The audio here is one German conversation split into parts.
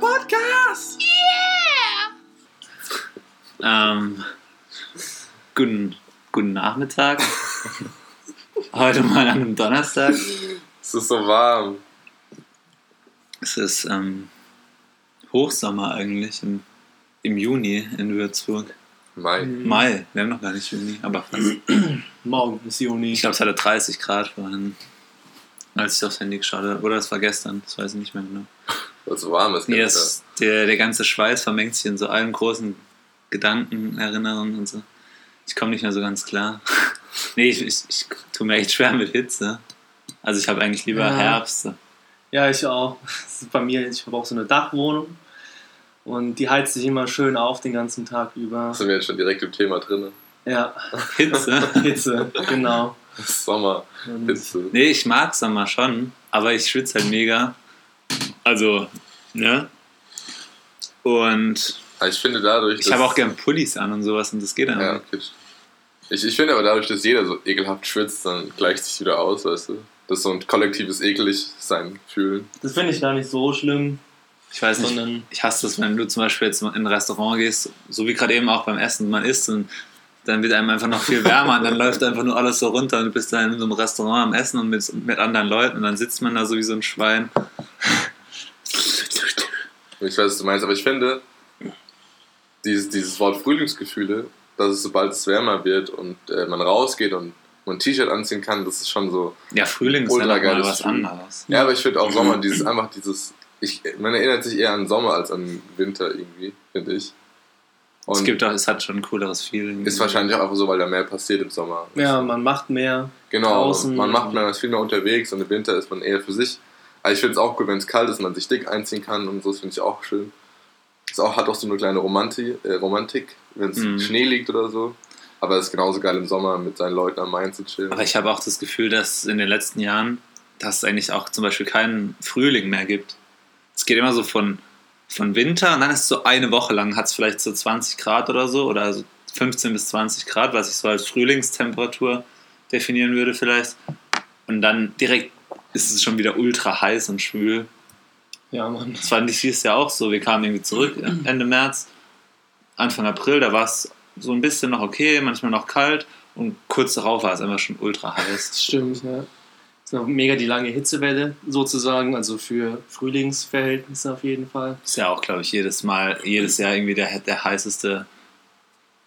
Podcast! Ähm, guten, guten Nachmittag. Heute mal an einem Donnerstag. Es ist so warm. Es ist ähm, Hochsommer eigentlich im, im Juni in Würzburg. Mai. Mai, wir haben noch gar nicht Juni, aber fast. Morgen ist Juni. Ich glaube, es hatte 30 Grad vorhin, als ich aufs Handy geschaut habe. Oder es war gestern, das weiß ich nicht mehr genau. Weil es so warm ist. Nee, gell, es, der, der ganze Schweiß vermengt sich in so allen großen Gedanken, Erinnerungen und so. Ich komme nicht mehr so ganz klar. nee, ich, ich, ich tue mir echt schwer mit Hitze. Also ich habe eigentlich lieber Ja. Herbst. Ja, ich auch. Das ist bei mir, ich habe auch so eine Dachwohnung. Und die heizt sich immer schön auf den ganzen Tag über. Da sind wir jetzt schon direkt im Thema drin. Ja, Hitze? Hitze, genau. Sommer, Und Hitze. nee, ich mag Sommer schon, aber ich schwitze halt mega. Also, ne? Und Aber ich finde dadurch, ich habe auch gern Pullis an und sowas und das geht dann Ja, okay. Ich, ich finde aber dadurch, dass jeder so ekelhaft schwitzt, dann gleicht sich wieder aus, weißt du? Das ist so ein kollektives Ekelig-Sein fühlen. das finde ich gar nicht so schlimm, Ich weiß nicht, sondern ich hasse das, wenn du zum Beispiel jetzt in ein Restaurant gehst, so wie gerade eben auch beim Essen, man isst und dann wird einem einfach noch viel wärmer und dann läuft einfach nur alles so runter und du bist da in so einem Restaurant am Essen und mit, mit anderen Leuten und dann sitzt man da so wie so ein Schwein. Ich weiß, was du meinst, aber ich finde, dieses, dieses Wort Frühlingsgefühle, dass es sobald es wärmer wird und äh, man rausgeht und man ein T-Shirt anziehen kann, das ist schon so. Ja, Frühling ist ja mal was Gefühl. anderes. Ja, aber ich finde auch Sommer, dieses einfach dieses. Ich, man erinnert sich eher an Sommer als an Winter irgendwie, finde ich. Und Es gibt auch, es hat schon ein cooleres Feeling. ist wahrscheinlich auch einfach so, weil da mehr passiert im Sommer. ja, man macht mehr. Genau, draußen. man macht man ist viel mehr unterwegs und im Winter ist man eher für sich. Aber ich finde es auch cool, wenn es kalt ist, man sich dick einziehen kann und so, das finde ich auch schön. Es auch, hat auch so eine kleine Romantik, äh, Romantik wenn es Mhm. Schnee liegt oder so. Aber es ist genauso geil im Sommer mit seinen Leuten am Main zu chillen. Aber ich habe auch das Gefühl, dass in den letzten Jahren, dass es eigentlich auch zum Beispiel keinen Frühling mehr gibt. Es geht immer so von, von Winter und dann ist es so eine Woche lang, hat es vielleicht so 20 Grad oder so oder so 15 bis 20 Grad, was ich so als Frühlingstemperatur definieren würde vielleicht. Und dann direkt ist es schon wieder ultra heiß und schwül. Ja, Mann. Das fand ich dieses Jahr auch so. Wir kamen irgendwie zurück Ende März, Anfang April, da war es so ein bisschen noch okay, manchmal noch kalt und kurz darauf war es einfach schon ultra heiß. Stimmt, ja. Das ist noch mega die lange Hitzewelle sozusagen, also für Frühlingsverhältnisse auf jeden Fall. Ist ja auch, glaube ich, jedes Mal, jedes Jahr irgendwie der, der heißeste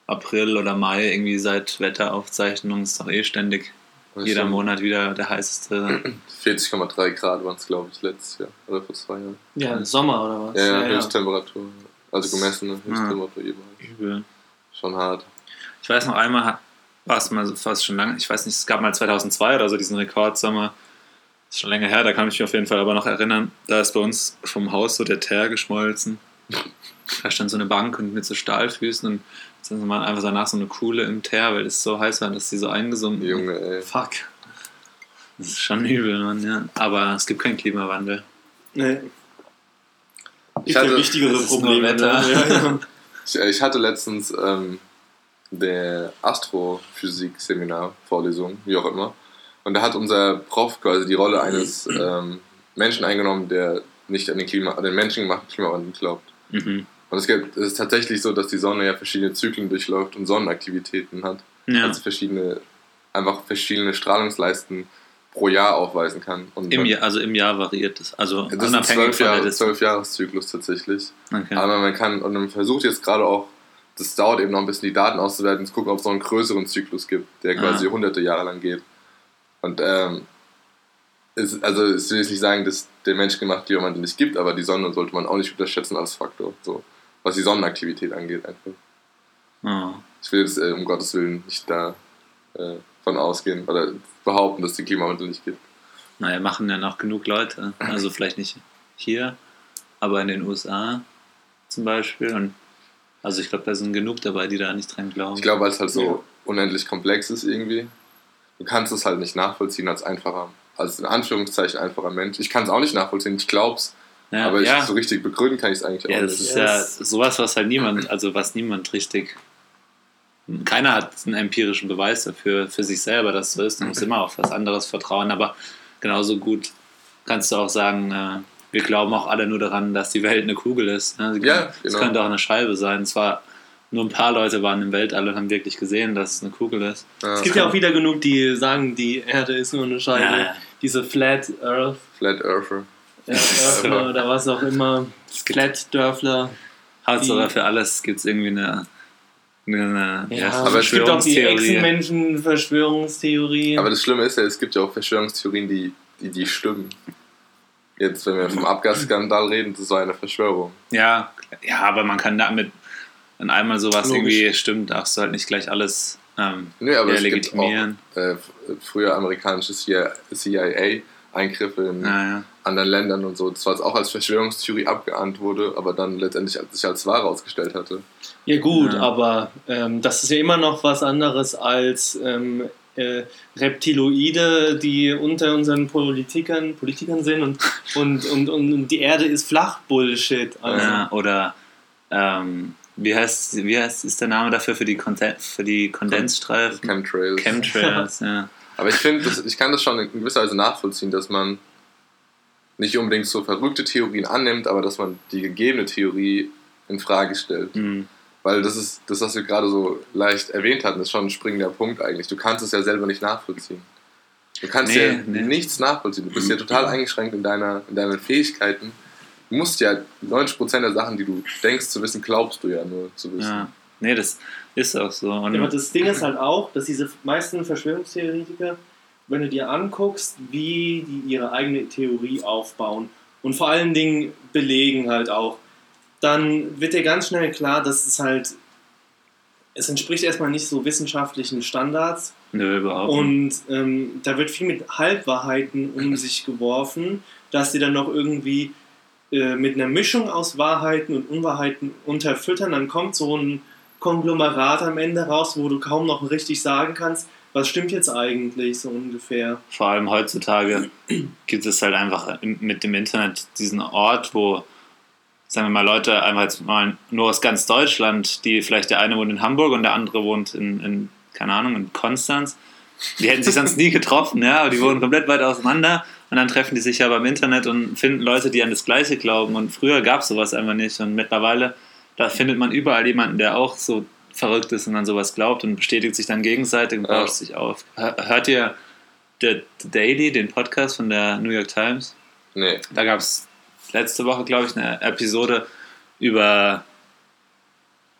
April oder Mai irgendwie seit Wetteraufzeichnungen ist doch eh ständig jeder Monat wieder der heißeste. 40,3 Grad waren es, glaube ich, letztes Jahr oder vor zwei Jahren. Ja, Sommer oder was? Ja, ja, Höchsttemperatur. Also gemessene Höchsttemperatur jeweils. Übel. Schon hart. Ich weiß noch einmal, war es mal so fast schon lange, ich weiß nicht, es gab mal 2002 oder so diesen Rekordsommer. Ist schon länger her, da kann ich mich auf jeden Fall aber noch erinnern. Da ist bei uns vom Haus so der Teer geschmolzen. Da stand so eine Bank und mit so Stahlfüßen und dann war einfach danach so eine Kuhle im Teer, weil es so heiß war, dass die so eingesunken sind. Junge, ey. Fuck. Das ist schon übel, Mann, ja. Aber es gibt keinen Klimawandel. Nee. Ich ja hatte- wichtigere Probleme. Wetter. Ne? Ja, ja. Ich, äh, ich hatte letztens ähm, der Astrophysik-Seminar, Vorlesung, wie auch immer. Und da hat unser Prof quasi die Rolle eines ähm, Menschen eingenommen, der nicht an den, Klima, an den menschengemachten Klimawandel glaubt. Mhm. Und es, gibt, es ist tatsächlich so, dass die Sonne ja verschiedene Zyklen durchläuft und Sonnenaktivitäten hat. Ja. Also verschiedene, einfach verschiedene Strahlungsleisten pro Jahr aufweisen kann. Und Im Jahr, also im Jahr variiert es. Also das ist ein unabhängig zwölf zwölf Jahreszyklus tatsächlich. Okay. Aber man kann, und man versucht jetzt gerade auch, das dauert eben noch ein bisschen, die Daten auszuwerten, zu gucken, ob es noch einen größeren Zyklus gibt, der quasi Ah. hunderte Jahre lang geht. Und ähm, es, also es will jetzt nicht sagen, dass der menschgemachte Klimawandel nicht gibt, aber die Sonne sollte man auch nicht unterschätzen als Faktor, so, was die Sonnenaktivität angeht einfach. Oh. Ich will jetzt äh, um Gottes Willen nicht da äh, von ausgehen oder behaupten, dass es den Klimawandel nicht gibt. Naja, machen ja noch genug Leute. Also vielleicht nicht hier, aber in den USA zum Beispiel. Und also ich glaube, da sind genug dabei, die da nicht dran glauben. Ich glaube, weil es halt so Ja. unendlich komplex ist irgendwie. Du kannst es halt nicht nachvollziehen als einfacher, als in Anführungszeichen einfacher Mensch. Ich kann es auch nicht nachvollziehen, ich glaub's, ja, aber ich, ja. so richtig begründen kann ich es eigentlich ja, auch das nicht. ist Ja, ja sowas, was halt niemand, also was niemand richtig. Keiner hat einen empirischen Beweis dafür für sich selber, dass es so ist. Du musst immer auf was anderes vertrauen, aber genauso gut kannst du auch sagen, äh, wir glauben auch alle nur daran, dass die Welt eine Kugel ist. Ne? Sie Ja, Es genau. könnte auch eine Scheibe sein. Zwar nur ein paar Leute waren im Weltall und haben wirklich gesehen, dass es eine Kugel ist. Ja, Es gibt ja auch wieder genug, die sagen, die Erde ist nur eine Scheibe. Ja, ja. Diese Flat Earth, Flat Earther. Äh, Earthler oder was auch immer. Flat Dörfler. Hauptsache für alles gibt es irgendwie eine, eine, Ja, aber es gibt auch die Verschwörungstheorie. Echsenmenschen-Verschwörungstheorien. Aber das Schlimme ist ja, es gibt ja auch Verschwörungstheorien, die, die, die stimmen. Jetzt, wenn wir vom Abgasskandal reden, das war eine Verschwörung. Ja, ja, aber man kann damit, wenn einmal sowas Logisch. irgendwie stimmt, darfst du halt nicht gleich alles ähm, Nee, aber ja, es gibt legitimieren. auch äh, früher amerikanische CIA-Eingriffe in Naja. Anderen Ländern und so. Das was auch als Verschwörungstheorie abgeahnt wurde, aber dann letztendlich sich als wahr herausgestellt hatte. Ja gut, Ja. aber ähm, das ist ja immer noch was anderes als ähm, äh, Reptiloide, die unter unseren Politikern, Politikern sind und, und, und, und die Erde ist flach Bullshit. Also, Ja, oder ähm, wie heißt wie heißt ist der Name dafür für die Konten für die Kondensstreifen? Chemtrails. Chemtrails, ja. Aber ich finde, ich kann das schon in gewisser Weise nachvollziehen, dass man nicht unbedingt so verrückte Theorien annimmt, aber dass man die gegebene Theorie in Frage stellt. Hm. Weil das ist, das, was wir gerade so leicht erwähnt hatten, ist schon ein springender Punkt eigentlich. Du kannst es ja selber nicht nachvollziehen. Du kannst Nee, ja nee. nichts nachvollziehen. Du bist ja total eingeschränkt in, deiner, in deinen Fähigkeiten. Du musst ja 90% der Sachen, die du denkst zu wissen, glaubst du ja nur zu wissen. ja. Nee, das ist auch so. Und Ja, aber das Ding ist halt auch, dass diese meisten Verschwörungstheoretiker, wenn du dir anguckst, wie die ihre eigene Theorie aufbauen und vor allen Dingen belegen halt auch, dann wird dir ganz schnell klar, dass es halt, es entspricht erstmal nicht so wissenschaftlichen Standards Nö, überhaupt nicht. und ähm, da wird viel mit Halbwahrheiten um sich geworfen, dass die dann noch irgendwie äh, mit einer Mischung aus Wahrheiten und Unwahrheiten unterfüttern. Dann kommt so ein Konglomerat am Ende raus, wo du kaum noch richtig sagen kannst, was stimmt jetzt eigentlich so ungefähr. Vor allem heutzutage gibt es halt einfach mit dem Internet diesen Ort, wo, sagen wir mal, Leute einfach jetzt mal nur aus ganz Deutschland, die vielleicht der eine wohnt in Hamburg und der andere wohnt in, in keine Ahnung, in Konstanz. Die hätten sich sonst nie getroffen, ja, aber die wohnen komplett weit auseinander und dann treffen die sich ja beim Internet und finden Leute, die an das Gleiche glauben. Und früher gab es sowas einfach nicht und mittlerweile, da findet man überall jemanden, der auch so verrückt ist und an sowas glaubt und bestätigt sich dann gegenseitig und Ja. bauscht sich auf. Hör- Hört ihr der Daily, den Podcast von der New York Times? Nee. Da gab es letzte Woche, glaube ich, eine Episode über,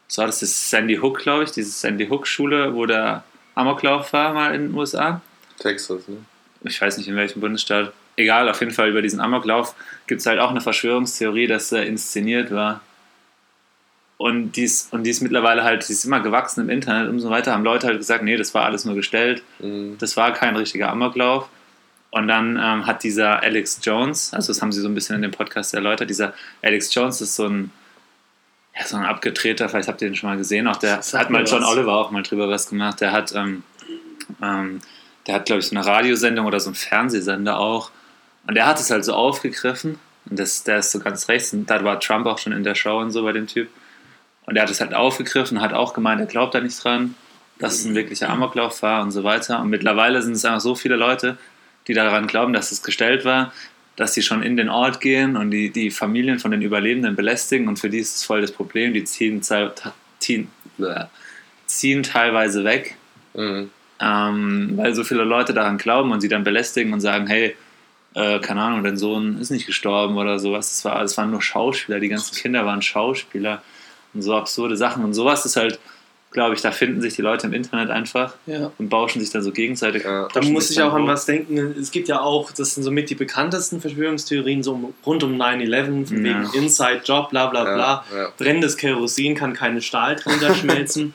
was war das, das Sandy Hook, glaube ich, diese Sandy Hook Schule, wo der Amoklauf war mal in den USA. Texas, ne? Ich weiß nicht in welchem Bundesstaat. Egal, auf jeden Fall über diesen Amoklauf gibt es halt auch eine Verschwörungstheorie, dass er inszeniert war. Und die ist, und die ist mittlerweile halt, die ist immer gewachsen im Internet und so weiter, haben Leute halt gesagt, nee, das war alles nur gestellt Mhm. das war kein richtiger Amoklauf. Und dann ähm, hat dieser Alex Jones, also das haben sie so ein bisschen in dem Podcast erläutert, dieser Alex Jones ist so ein, ja, so ein abgedrehter, vielleicht habt ihr den schon mal gesehen, auch der hat mal mir John was. Oliver auch mal drüber was gemacht, der hat, ähm, ähm, der hat glaube ich so eine Radiosendung oder so einen Fernsehsender auch und der hat es halt so aufgegriffen und das, der ist so ganz rechts und da war Trump auch schon in der Show und so bei dem Typ und der hat es halt aufgegriffen, hat auch gemeint, er glaubt da nicht dran, dass es ein wirklicher Amoklauf war und so weiter. Und mittlerweile sind es einfach so viele Leute, die daran glauben, dass es gestellt war, dass sie schon in den Ort gehen und die, die Familien von den Überlebenden belästigen und für die ist es voll das Problem. Die ziehen, ziehen, ziehen teilweise weg, Mhm. ähm, weil so viele Leute daran glauben und sie dann belästigen und sagen, hey, äh, keine Ahnung, dein Sohn ist nicht gestorben oder sowas. Das, war, das waren nur Schauspieler, die ganzen Kinder waren Schauspieler und so absurde Sachen. Und sowas ist halt, glaube ich, da finden sich die Leute im Internet einfach Ja. und bauschen sich dann so gegenseitig. Ja. Da muss sich ich auch an was denken. Es gibt ja auch, das sind somit die bekanntesten Verschwörungstheorien, so um- rund um 9-11, von Ja. wegen Inside Job, bla bla bla. Brennendes Kerosin kann keine Stahl drunter schmelzen.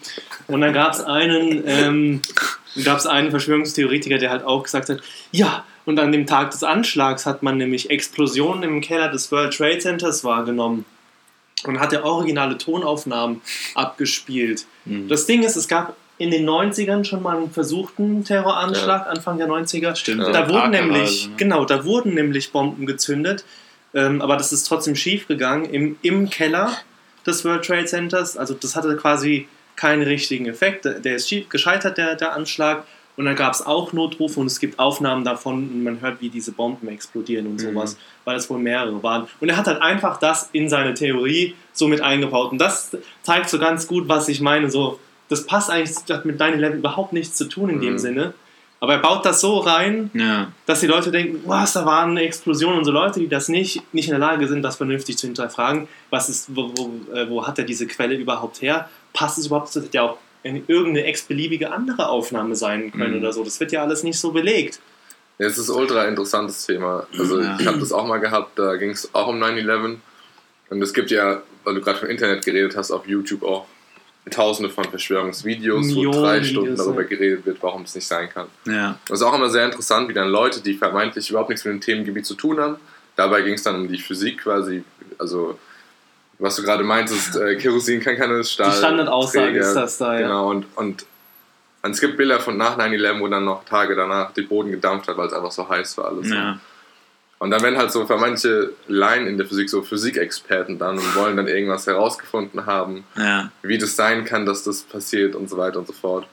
Und dann gab es einen, ähm, gab es einen Verschwörungstheoretiker, der halt auch gesagt hat, ja, und an dem Tag des Anschlags hat man nämlich Explosionen im Keller des World Trade Centers wahrgenommen. Und hat er originale Tonaufnahmen abgespielt. Mhm. Das Ding ist, es gab in den 90ern schon mal einen versuchten Terroranschlag, Anfang der 90er. Stimmt, Ja. Da der wurden nämlich, ne? genau, da wurden nämlich Bomben gezündet, ähm, aber das ist trotzdem schief gegangen im, im Keller des World Trade Centers. Also das hatte quasi keinen richtigen Effekt. Der ist schief, gescheitert, der, der Anschlag. Und dann gab es auch Notrufe und es gibt Aufnahmen davon und man hört, wie diese Bomben explodieren und Mhm. sowas, weil es wohl mehrere waren. Und er hat halt einfach das in seine Theorie so mit eingebaut. Und das zeigt so ganz gut, was ich meine. So, das passt eigentlich das hat mit 9-11 überhaupt nichts zu tun in dem Mhm. Sinne. Aber er baut das so rein, Ja, dass die Leute denken, was, da war eine Explosion und so Leute, die das nicht, nicht in der Lage sind, das vernünftig zu hinterfragen, was ist, wo, wo, äh, wo hat er diese Quelle überhaupt her? Passt es überhaupt? Das hätte ja auch irgendeine x-beliebige andere Aufnahme sein können Mhm. oder so. Das wird ja alles nicht so belegt. Ja, es ist ein ultra interessantes Thema. Also Ja. ich habe das auch mal gehabt, da ging es auch um 9-11. Und es gibt ja, weil du gerade vom Internet geredet hast, auf YouTube auch tausende von Verschwörungsvideos, Millionen wo drei Stunden Videos, darüber ja. geredet wird, warum es nicht sein kann. ja, Das ist auch immer sehr interessant, wie dann Leute, die vermeintlich überhaupt nichts mit dem Themengebiet zu tun haben, dabei ging es dann um die Physik quasi, also was du gerade meintest, äh, Kerosin kann keine Stahl. Die Standardaussage ist das da, ja. Genau, und, und, und es gibt Bilder von nach 9-11, wo dann noch Tage danach der Boden gedampft hat, weil es einfach so heiß war alles. ja, Und dann werden halt so für manche Laien in der Physik so Physikexperten dann und wollen dann irgendwas herausgefunden haben, ja, wie das sein kann, dass das passiert und so weiter und so fort.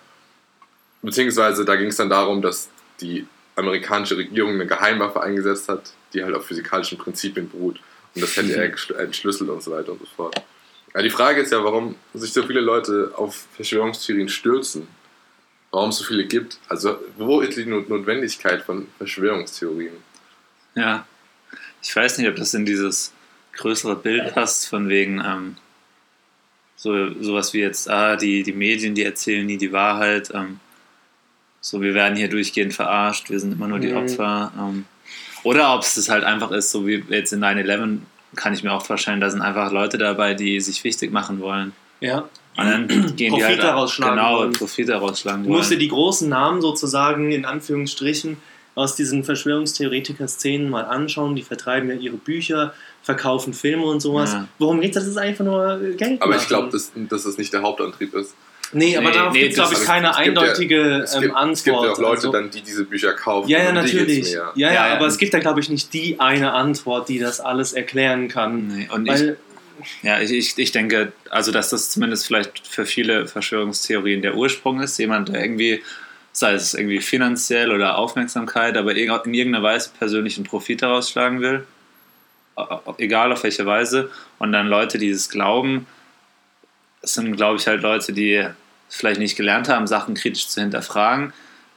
Beziehungsweise da ging es dann darum, dass die amerikanische Regierung eine Geheimwaffe eingesetzt hat, die halt auf physikalischen Prinzipien beruht. Und das hätte er entschlüsselt und so weiter und so fort. Ja, die Frage ist ja, warum sich so viele Leute auf Verschwörungstheorien stürzen. Warum es so viele gibt. Also, wo ist die Not- Notwendigkeit von Verschwörungstheorien? ja. Ich weiß nicht, ob das in dieses größere Bild passt, von wegen ähm, so sowas wie jetzt, ah, die, die Medien, die erzählen nie die Wahrheit. Ähm, so, wir werden hier durchgehend verarscht, wir sind immer nur die Mhm. Opfer. Ähm, oder ob es das halt einfach ist, so wie jetzt in 9-11, kann ich mir auch vorstellen, da sind einfach Leute dabei, die sich wichtig machen wollen. Ja. Und dann gehen die Profit halt daraus schlagen genau, wollen. Profit daraus schlagen Du musst dir die großen Namen sozusagen in Anführungsstrichen aus diesen Verschwörungstheoretiker-Szenen mal anschauen. Die vertreiben ja ihre Bücher, verkaufen Filme und sowas. Ja. Worum geht das? Das ist einfach nur Geld. Aber ich glaube, dass, dass das nicht der Hauptantrieb ist. Nee, aber Nee, darauf nee, gibt es, glaube ich, keine ja- eindeutige Es ähm, gibt, Antwort. es gibt ja auch Leute, Also- dann, die diese Bücher kaufen. ja, ja, natürlich. Ja, ja. ja, Ja, ja. aber es gibt da, glaube ich, nicht die eine Antwort, die das alles erklären kann. Nee, und ich, Weil, Ja, ich, ich, ich denke, also dass das zumindest vielleicht für viele Verschwörungstheorien der Ursprung ist. Jemand, der irgendwie, sei es irgendwie finanziell oder Aufmerksamkeit, aber in irgendeiner Weise persönlichen Profit daraus schlagen will. Egal auf welche Weise. Und dann Leute, die es glauben, das sind, glaube ich, halt Leute, die vielleicht nicht gelernt haben, Sachen kritisch zu hinterfragen,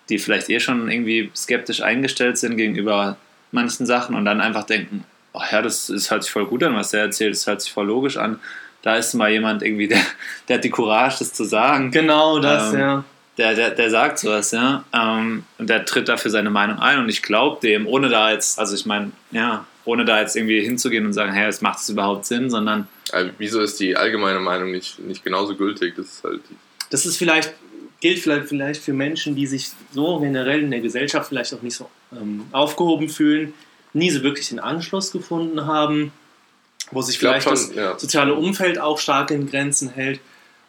die vielleicht eh schon irgendwie skeptisch eingestellt sind gegenüber manchen Sachen und dann einfach denken, oh ja, das, das hört sich voll gut an, was der erzählt, das hört sich voll logisch an. Da ist mal jemand irgendwie, der, der hat die Courage, das zu sagen. genau das, Ähm, ja. Der, der, der sagt sowas, ja. Ähm, und der tritt dafür seine Meinung ein und ich glaube dem, ohne da jetzt, also ich meine, ja, ohne da jetzt irgendwie hinzugehen und sagen, hey, es macht es überhaupt Sinn, sondern Also, wieso ist die allgemeine Meinung nicht, nicht genauso gültig? Das ist halt die, Das ist vielleicht, gilt vielleicht, vielleicht für Menschen, die sich so generell in der Gesellschaft vielleicht auch nicht so ähm, aufgehoben fühlen, nie so wirklich den Anschluss gefunden haben, wo sich vielleicht das schon, ja. soziale Umfeld auch stark in Grenzen hält.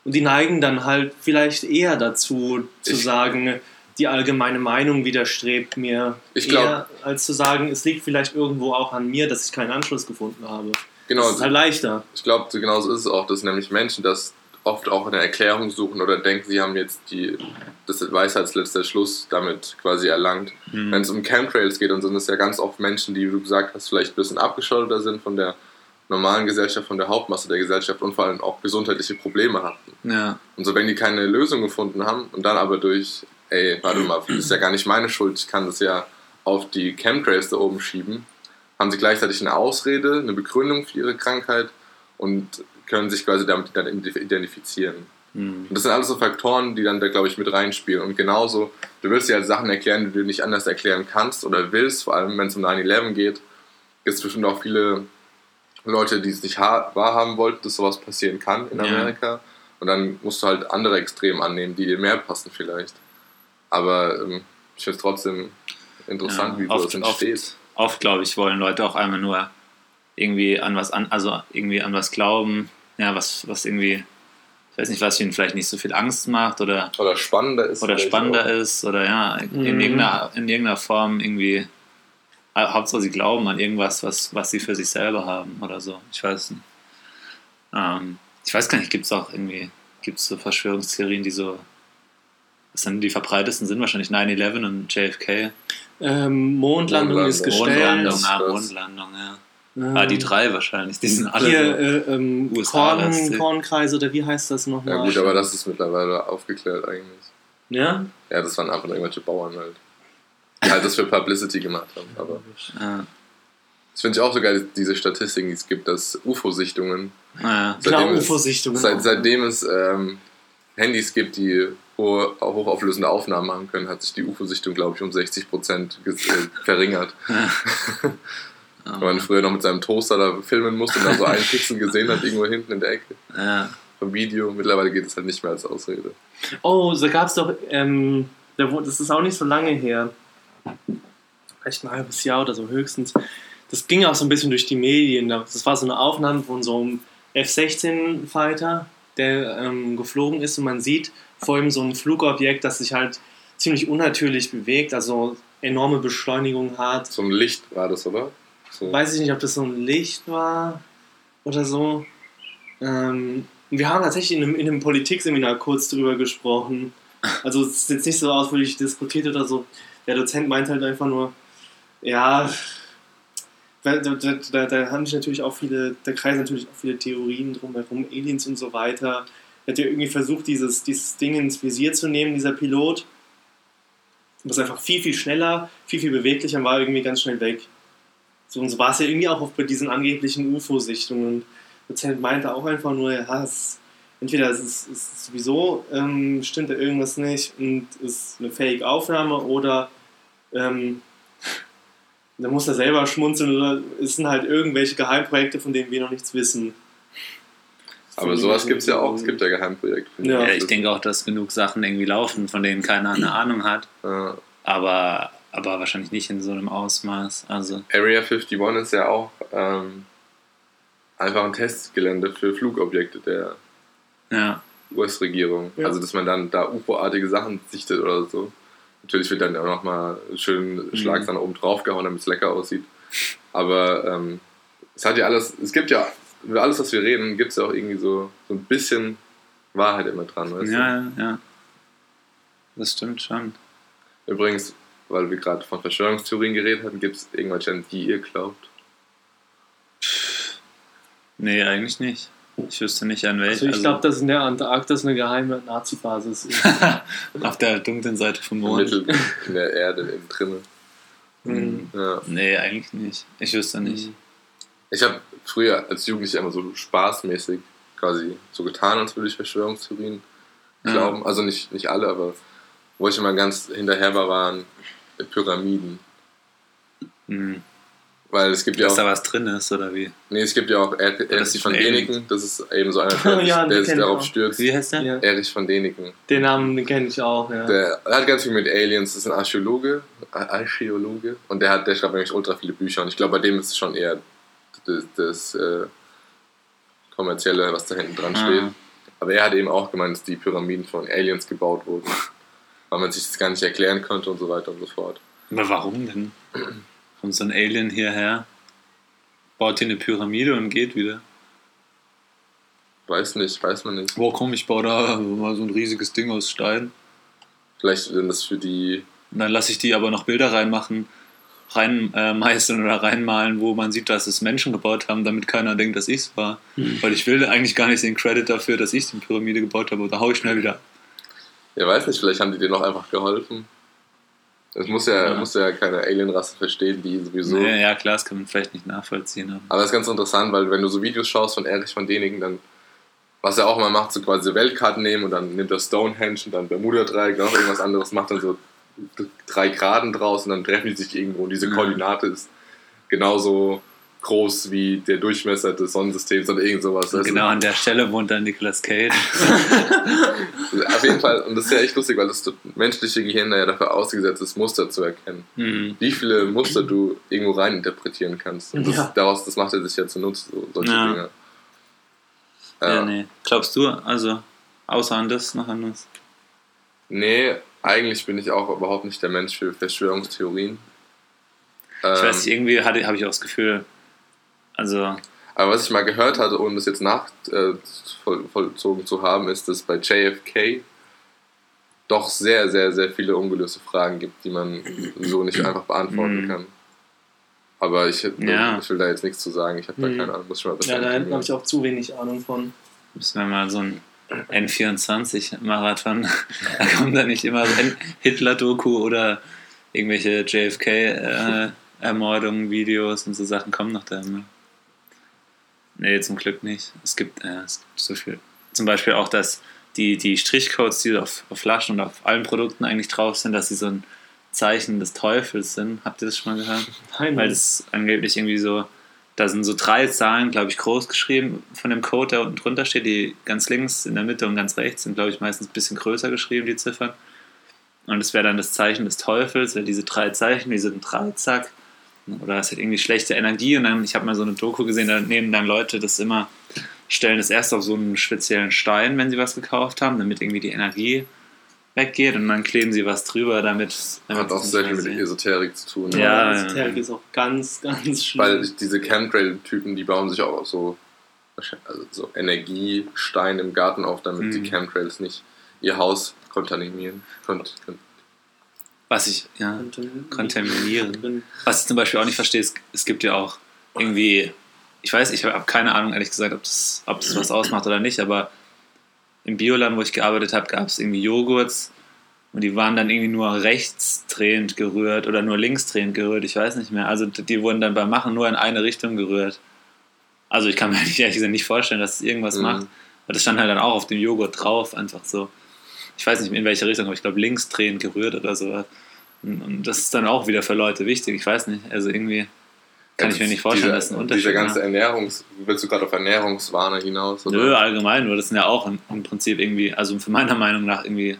Und die neigen dann halt vielleicht eher dazu, zu Ich- sagen, die allgemeine Meinung widerstrebt mir Ich glaub- eher, als zu sagen, es liegt vielleicht irgendwo auch an mir, dass ich keinen Anschluss gefunden habe. genau, Das ist halt leichter. ich glaube, genauso ist es auch, dass nämlich Menschen das oft auch eine Erklärung suchen oder denken, sie haben jetzt die, das Weisheitsletzter Schluss damit quasi erlangt. hm, Wenn es um Chemtrails geht und so, sind es ja ganz oft Menschen, die, wie du gesagt hast, vielleicht ein bisschen abgeschotteter sind von der normalen Gesellschaft, von der Hauptmasse der Gesellschaft und vor allem auch gesundheitliche Probleme hatten. ja, Und so, wenn die keine Lösung gefunden haben und dann aber durch, ey, warte mal, das ist ja gar nicht meine Schuld, ich kann das ja auf die Chemtrails da oben schieben, haben sie gleichzeitig eine Ausrede, eine Begründung für ihre Krankheit und können sich quasi damit dann identifizieren. hm, Und das sind alles so Faktoren, die dann da, glaube ich, mit reinspielen. Und genauso, du willst dir halt Sachen erklären, die du nicht anders erklären kannst oder willst, vor allem wenn es um 9-11 geht. Gibt es bestimmt auch viele Leute, die es nicht ha- wahrhaben wollten, dass sowas passieren kann in Ja. Amerika. Und dann musst du halt andere Extreme annehmen, die dir mehr passen vielleicht. Aber ähm, ich finde es trotzdem interessant, Ja, wie oft- sowas entsteht. oft, glaube ich, wollen Leute auch einmal nur irgendwie an was an, also irgendwie an was glauben, ja, was, was irgendwie, ich weiß nicht, was ihnen vielleicht nicht so viel Angst macht oder, Oder spannender ist. oder spannender auch. ist oder ja, in, Mhm. irgendeiner, in irgendeiner Form irgendwie, Hauptsache sie glauben an irgendwas, was, was sie für sich selber haben oder so. Ich weiß nicht. Ähm, ich weiß gar nicht, gibt es auch irgendwie, gibt es so Verschwörungstheorien, die so Was dann die verbreitetsten sind wahrscheinlich 9-11 und JFK. Ähm, Mondlandung ist gestellt. Mondlandung, ah. Mondlandung, ja. Ähm, Ah, die drei wahrscheinlich. Die sind alle Hier, so. äh, ähm, USA Korn, lastig. Kornkreis oder wie heißt das nochmal? Ja gut, aber das ist mittlerweile aufgeklärt eigentlich. Ja? Ja, das waren einfach nur irgendwelche Bauern halt. Die halt das für Publicity gemacht haben. Aber Ja. das finde ich auch so geil, diese Statistiken, die es gibt, dass UFO-Sichtungen, Ja. Klar, Seitdem es- UFO-Sichtungen. seit, seitdem es ähm, Handys gibt, die hohe, hochauflösende Aufnahmen machen können, hat sich die UFO-Sichtung, glaube ich, um 60% ges- äh, verringert. Wenn man früher noch mit seinem Toaster da filmen musste und dann so einen Pixel gesehen hat, irgendwo hinten in der Ecke Ja. vom Video. Mittlerweile geht es halt nicht mehr als Ausrede. Oh, da gab es doch, ähm, das ist auch nicht so lange her. Vielleicht ein halbes Jahr oder so höchstens. Das ging auch so ein bisschen durch die Medien. Das war so eine Aufnahme von so einem F-16-Fighter, der ähm, geflogen ist und man sieht vor ihm so ein Flugobjekt, das sich halt ziemlich unnatürlich bewegt, also enorme Beschleunigung hat. Zum Licht war das, oder? So. Weiß ich nicht, ob das so ein Licht war oder so. Ähm, wir haben tatsächlich in einem, in einem Politikseminar kurz drüber gesprochen. Also es ist jetzt nicht so ausführlich diskutiert oder so. Der Dozent meint halt einfach nur, ja, da, da, da, da haben sich natürlich auch viele, da kreisen natürlich auch viele Theorien drumherum, Aliens und so weiter. Er hat ja irgendwie versucht, dieses, dieses Ding ins Visier zu nehmen, dieser Pilot. Das einfach viel, viel schneller, viel, viel beweglicher war irgendwie ganz schnell weg. So, und so war es ja irgendwie auch bei diesen angeblichen UFO-Sichtungen. Der Dozent meinte auch einfach nur, ja, es, entweder es ist, es ist sowieso, ähm, stimmt da irgendwas nicht und ist eine Fake-Aufnahme oder ähm, da muss er selber schmunzeln oder es sind halt irgendwelche Geheimprojekte, von denen wir noch nichts wissen. Aber sowas gibt es ja auch. Es gibt ja Geheimprojekte. Ja. Ja, ich denke auch, dass genug Sachen irgendwie laufen, von denen keiner eine Ahnung hat. Ja. Aber, aber wahrscheinlich nicht in so einem Ausmaß. Also, Area 51 ist ja auch ähm, einfach ein Testgelände für Flugobjekte der ja. US-Regierung. Ja. Also, dass man dann da UFO-artige Sachen sichtet oder so. Natürlich wird dann auch nochmal schön Schlagsahne oben drauf gehauen, damit es lecker aussieht. Aber ähm, es hat ja alles, es gibt ja, über alles, was wir reden, gibt es ja auch irgendwie so, so ein bisschen Wahrheit immer dran. Weißt Ja, ja, ja. Das stimmt schon. du? Übrigens, weil wir gerade von Verschwörungstheorien geredet hatten, gibt es irgendwelche, an die ihr glaubt? Nee, eigentlich nicht. Ich wüsste nicht an Also welchen. ich glaube, dass in der Antarktis eine geheime Nazi-Basis ist. auf der dunklen Seite vom Mond. Mittel in der Erde innen drinne. Mhm. Ja. Nee, eigentlich nicht. Ich wüsste nicht. Ich habe früher als Jugendlicher immer so spaßmäßig quasi so getan, als würde ich Verschwörungstheorien Ja. glauben. Also nicht, nicht alle, aber wo ich immer ganz hinterher war, waren Pyramiden. Mhm. Weil es gibt ja Dass auch, da was drin ist, oder wie? nee, es gibt ja auch Er- das Erich ist von. Däniken, das ist eben so einer, der, Ja, der sich darauf auch. stürzt. Wie heißt der? Ja. Erich von Däniken. Den Namen den kenne ich auch, ja. Der hat ganz viel mit Aliens, das ist ein Archäologe, Ar- Archäologe und der hat, der schreibt nämlich ultra viele Bücher und ich glaube, bei dem ist es schon eher das, das äh, kommerzielle, was da hinten dran Ah. steht. Aber er hat eben auch gemeint, dass die Pyramiden von Aliens gebaut wurden, weil man sich das gar nicht erklären konnte und so weiter und so fort. Aber warum denn? Kommt so ein Alien hierher, baut hier eine Pyramide und geht wieder. Weiß nicht, weiß man nicht. Wo komm, ich baue da mal so ein riesiges Ding aus Stein. Vielleicht sind das für die, Und dann lasse ich die aber noch Bilder reinmachen, reinmeißeln oder reinmalen, wo man sieht, dass es Menschen gebaut haben, damit keiner denkt, dass ich es war. Weil ich will eigentlich gar nicht den Credit dafür, dass ich die Pyramide gebaut habe. Da hau ich schnell wieder. Ja weiß nicht, vielleicht haben die dir noch einfach geholfen. Es muss ja, Ja. muss ja keine Alienrasse verstehen, die sowieso. Nee, ja, klar, das kann man vielleicht nicht nachvollziehen. Aber Aber das ist ganz interessant, weil wenn du so Videos schaust von Erich von Däniken, dann, was er auch mal macht, so quasi Weltkarten nehmen und dann nimmt er Stonehenge und dann Bermuda-Dreieck, noch irgendwas anderes, macht dann so drei Graden draus und dann treffen die sich irgendwo und diese. Koordinate ist genauso groß wie der Durchmesser des Sonnensystems oder irgend sowas. Du? genau an der Stelle wohnt dann Nicolas Cage. Auf jeden Fall, und das ist ja echt lustig, weil das menschliche Gehirn ja dafür ausgesetzt ist, Muster zu erkennen. Hm. Wie viele Muster du irgendwo rein interpretieren kannst. Und das, Ja. daraus, das macht er sich ja zunutze, so, solche Ja. Dinge. Ja. nee. Glaubst du, also, außer an das noch anders? Nee, eigentlich bin ich auch überhaupt nicht der Mensch für Verschwörungstheorien. Ich Ähm, weiß nicht, irgendwie habe ich auch das Gefühl, also, aber was ich mal gehört hatte, ohne das jetzt nachvollzogen äh, zu haben, ist, dass bei JFK doch sehr, sehr, sehr viele ungelöste Fragen gibt, die man so nicht einfach beantworten Mhm. kann. Aber ich, Ja. ich will da jetzt nichts zu sagen. Ich habe da Mhm. keine Ahnung. Muss ich mal Ja, da informieren. habe ich auch zu wenig Ahnung von. Müssen wir mal so ein N24-Marathon, da kommt da nicht immer so ein Hitler-Doku oder irgendwelche JFK-Ermordungen, Videos und so Sachen kommen noch da immer. Nee, zum Glück nicht. Es gibt, äh, es gibt so viel. Zum Beispiel auch, dass die, die Strichcodes, die auf, auf Flaschen und auf allen Produkten eigentlich drauf sind, dass sie so ein Zeichen des Teufels sind. Habt ihr das schon mal gehört? Nein, Weil das angeblich irgendwie so, da sind so drei Zahlen, glaube ich, groß geschrieben von dem Code, der unten drunter steht. Die ganz links, in der Mitte und ganz rechts sind, glaube ich, meistens ein bisschen größer geschrieben, die Ziffern. Und das wäre dann das Zeichen des Teufels, weil diese drei Zeichen, wie so ein Dreizack. Oder es hat irgendwie schlechte Energie. Und dann, ich habe mal so eine Doku gesehen, da nehmen dann Leute das immer, stellen das erst auf so einen speziellen Stein, wenn sie was gekauft haben, damit irgendwie die Energie weggeht. Und dann kleben sie was drüber, damit. damit Hat auch sehr viel mit. Esoterik zu tun. Ja, ja. Esoterik ist auch ganz, ganz schlimm. Weil diese Chemtrail-Typen, die bauen sich auch auf so, also so Energiesteine im Garten auf, damit Mhm. die Chemtrails nicht ihr Haus kontaminieren. Kont kon Was ich, ja. Kontam- Kontaminieren. Was ich zum Beispiel auch nicht verstehe, ist, es gibt ja auch irgendwie, ich weiß, ich habe keine Ahnung, ehrlich gesagt, ob das, ob das was ausmacht oder nicht, aber im Bioladen, wo ich gearbeitet habe, gab es irgendwie Joghurts und die waren dann irgendwie nur rechtsdrehend gerührt oder nur linksdrehend gerührt, ich weiß nicht mehr. Also die wurden dann beim Machen nur in eine Richtung gerührt. Also ich kann mir ehrlich gesagt nicht vorstellen, dass es irgendwas Mhm. macht. Aber das stand halt dann auch auf dem Joghurt drauf, einfach so. Ich weiß nicht in welche Richtung, aber ich glaube linksdrehend gerührt oder sowas. Und, das ist dann auch wieder für Leute wichtig. Ich weiß nicht. Also irgendwie kann ich mir nicht vorstellen, dieser, dass einen Unterschied Dieser ganze. Ernährungs... Willst du gerade auf Ernährungswahne hinaus? Oder? Nö, allgemein, nur das sind ja auch im, im Prinzip irgendwie, also für meiner Meinung nach irgendwie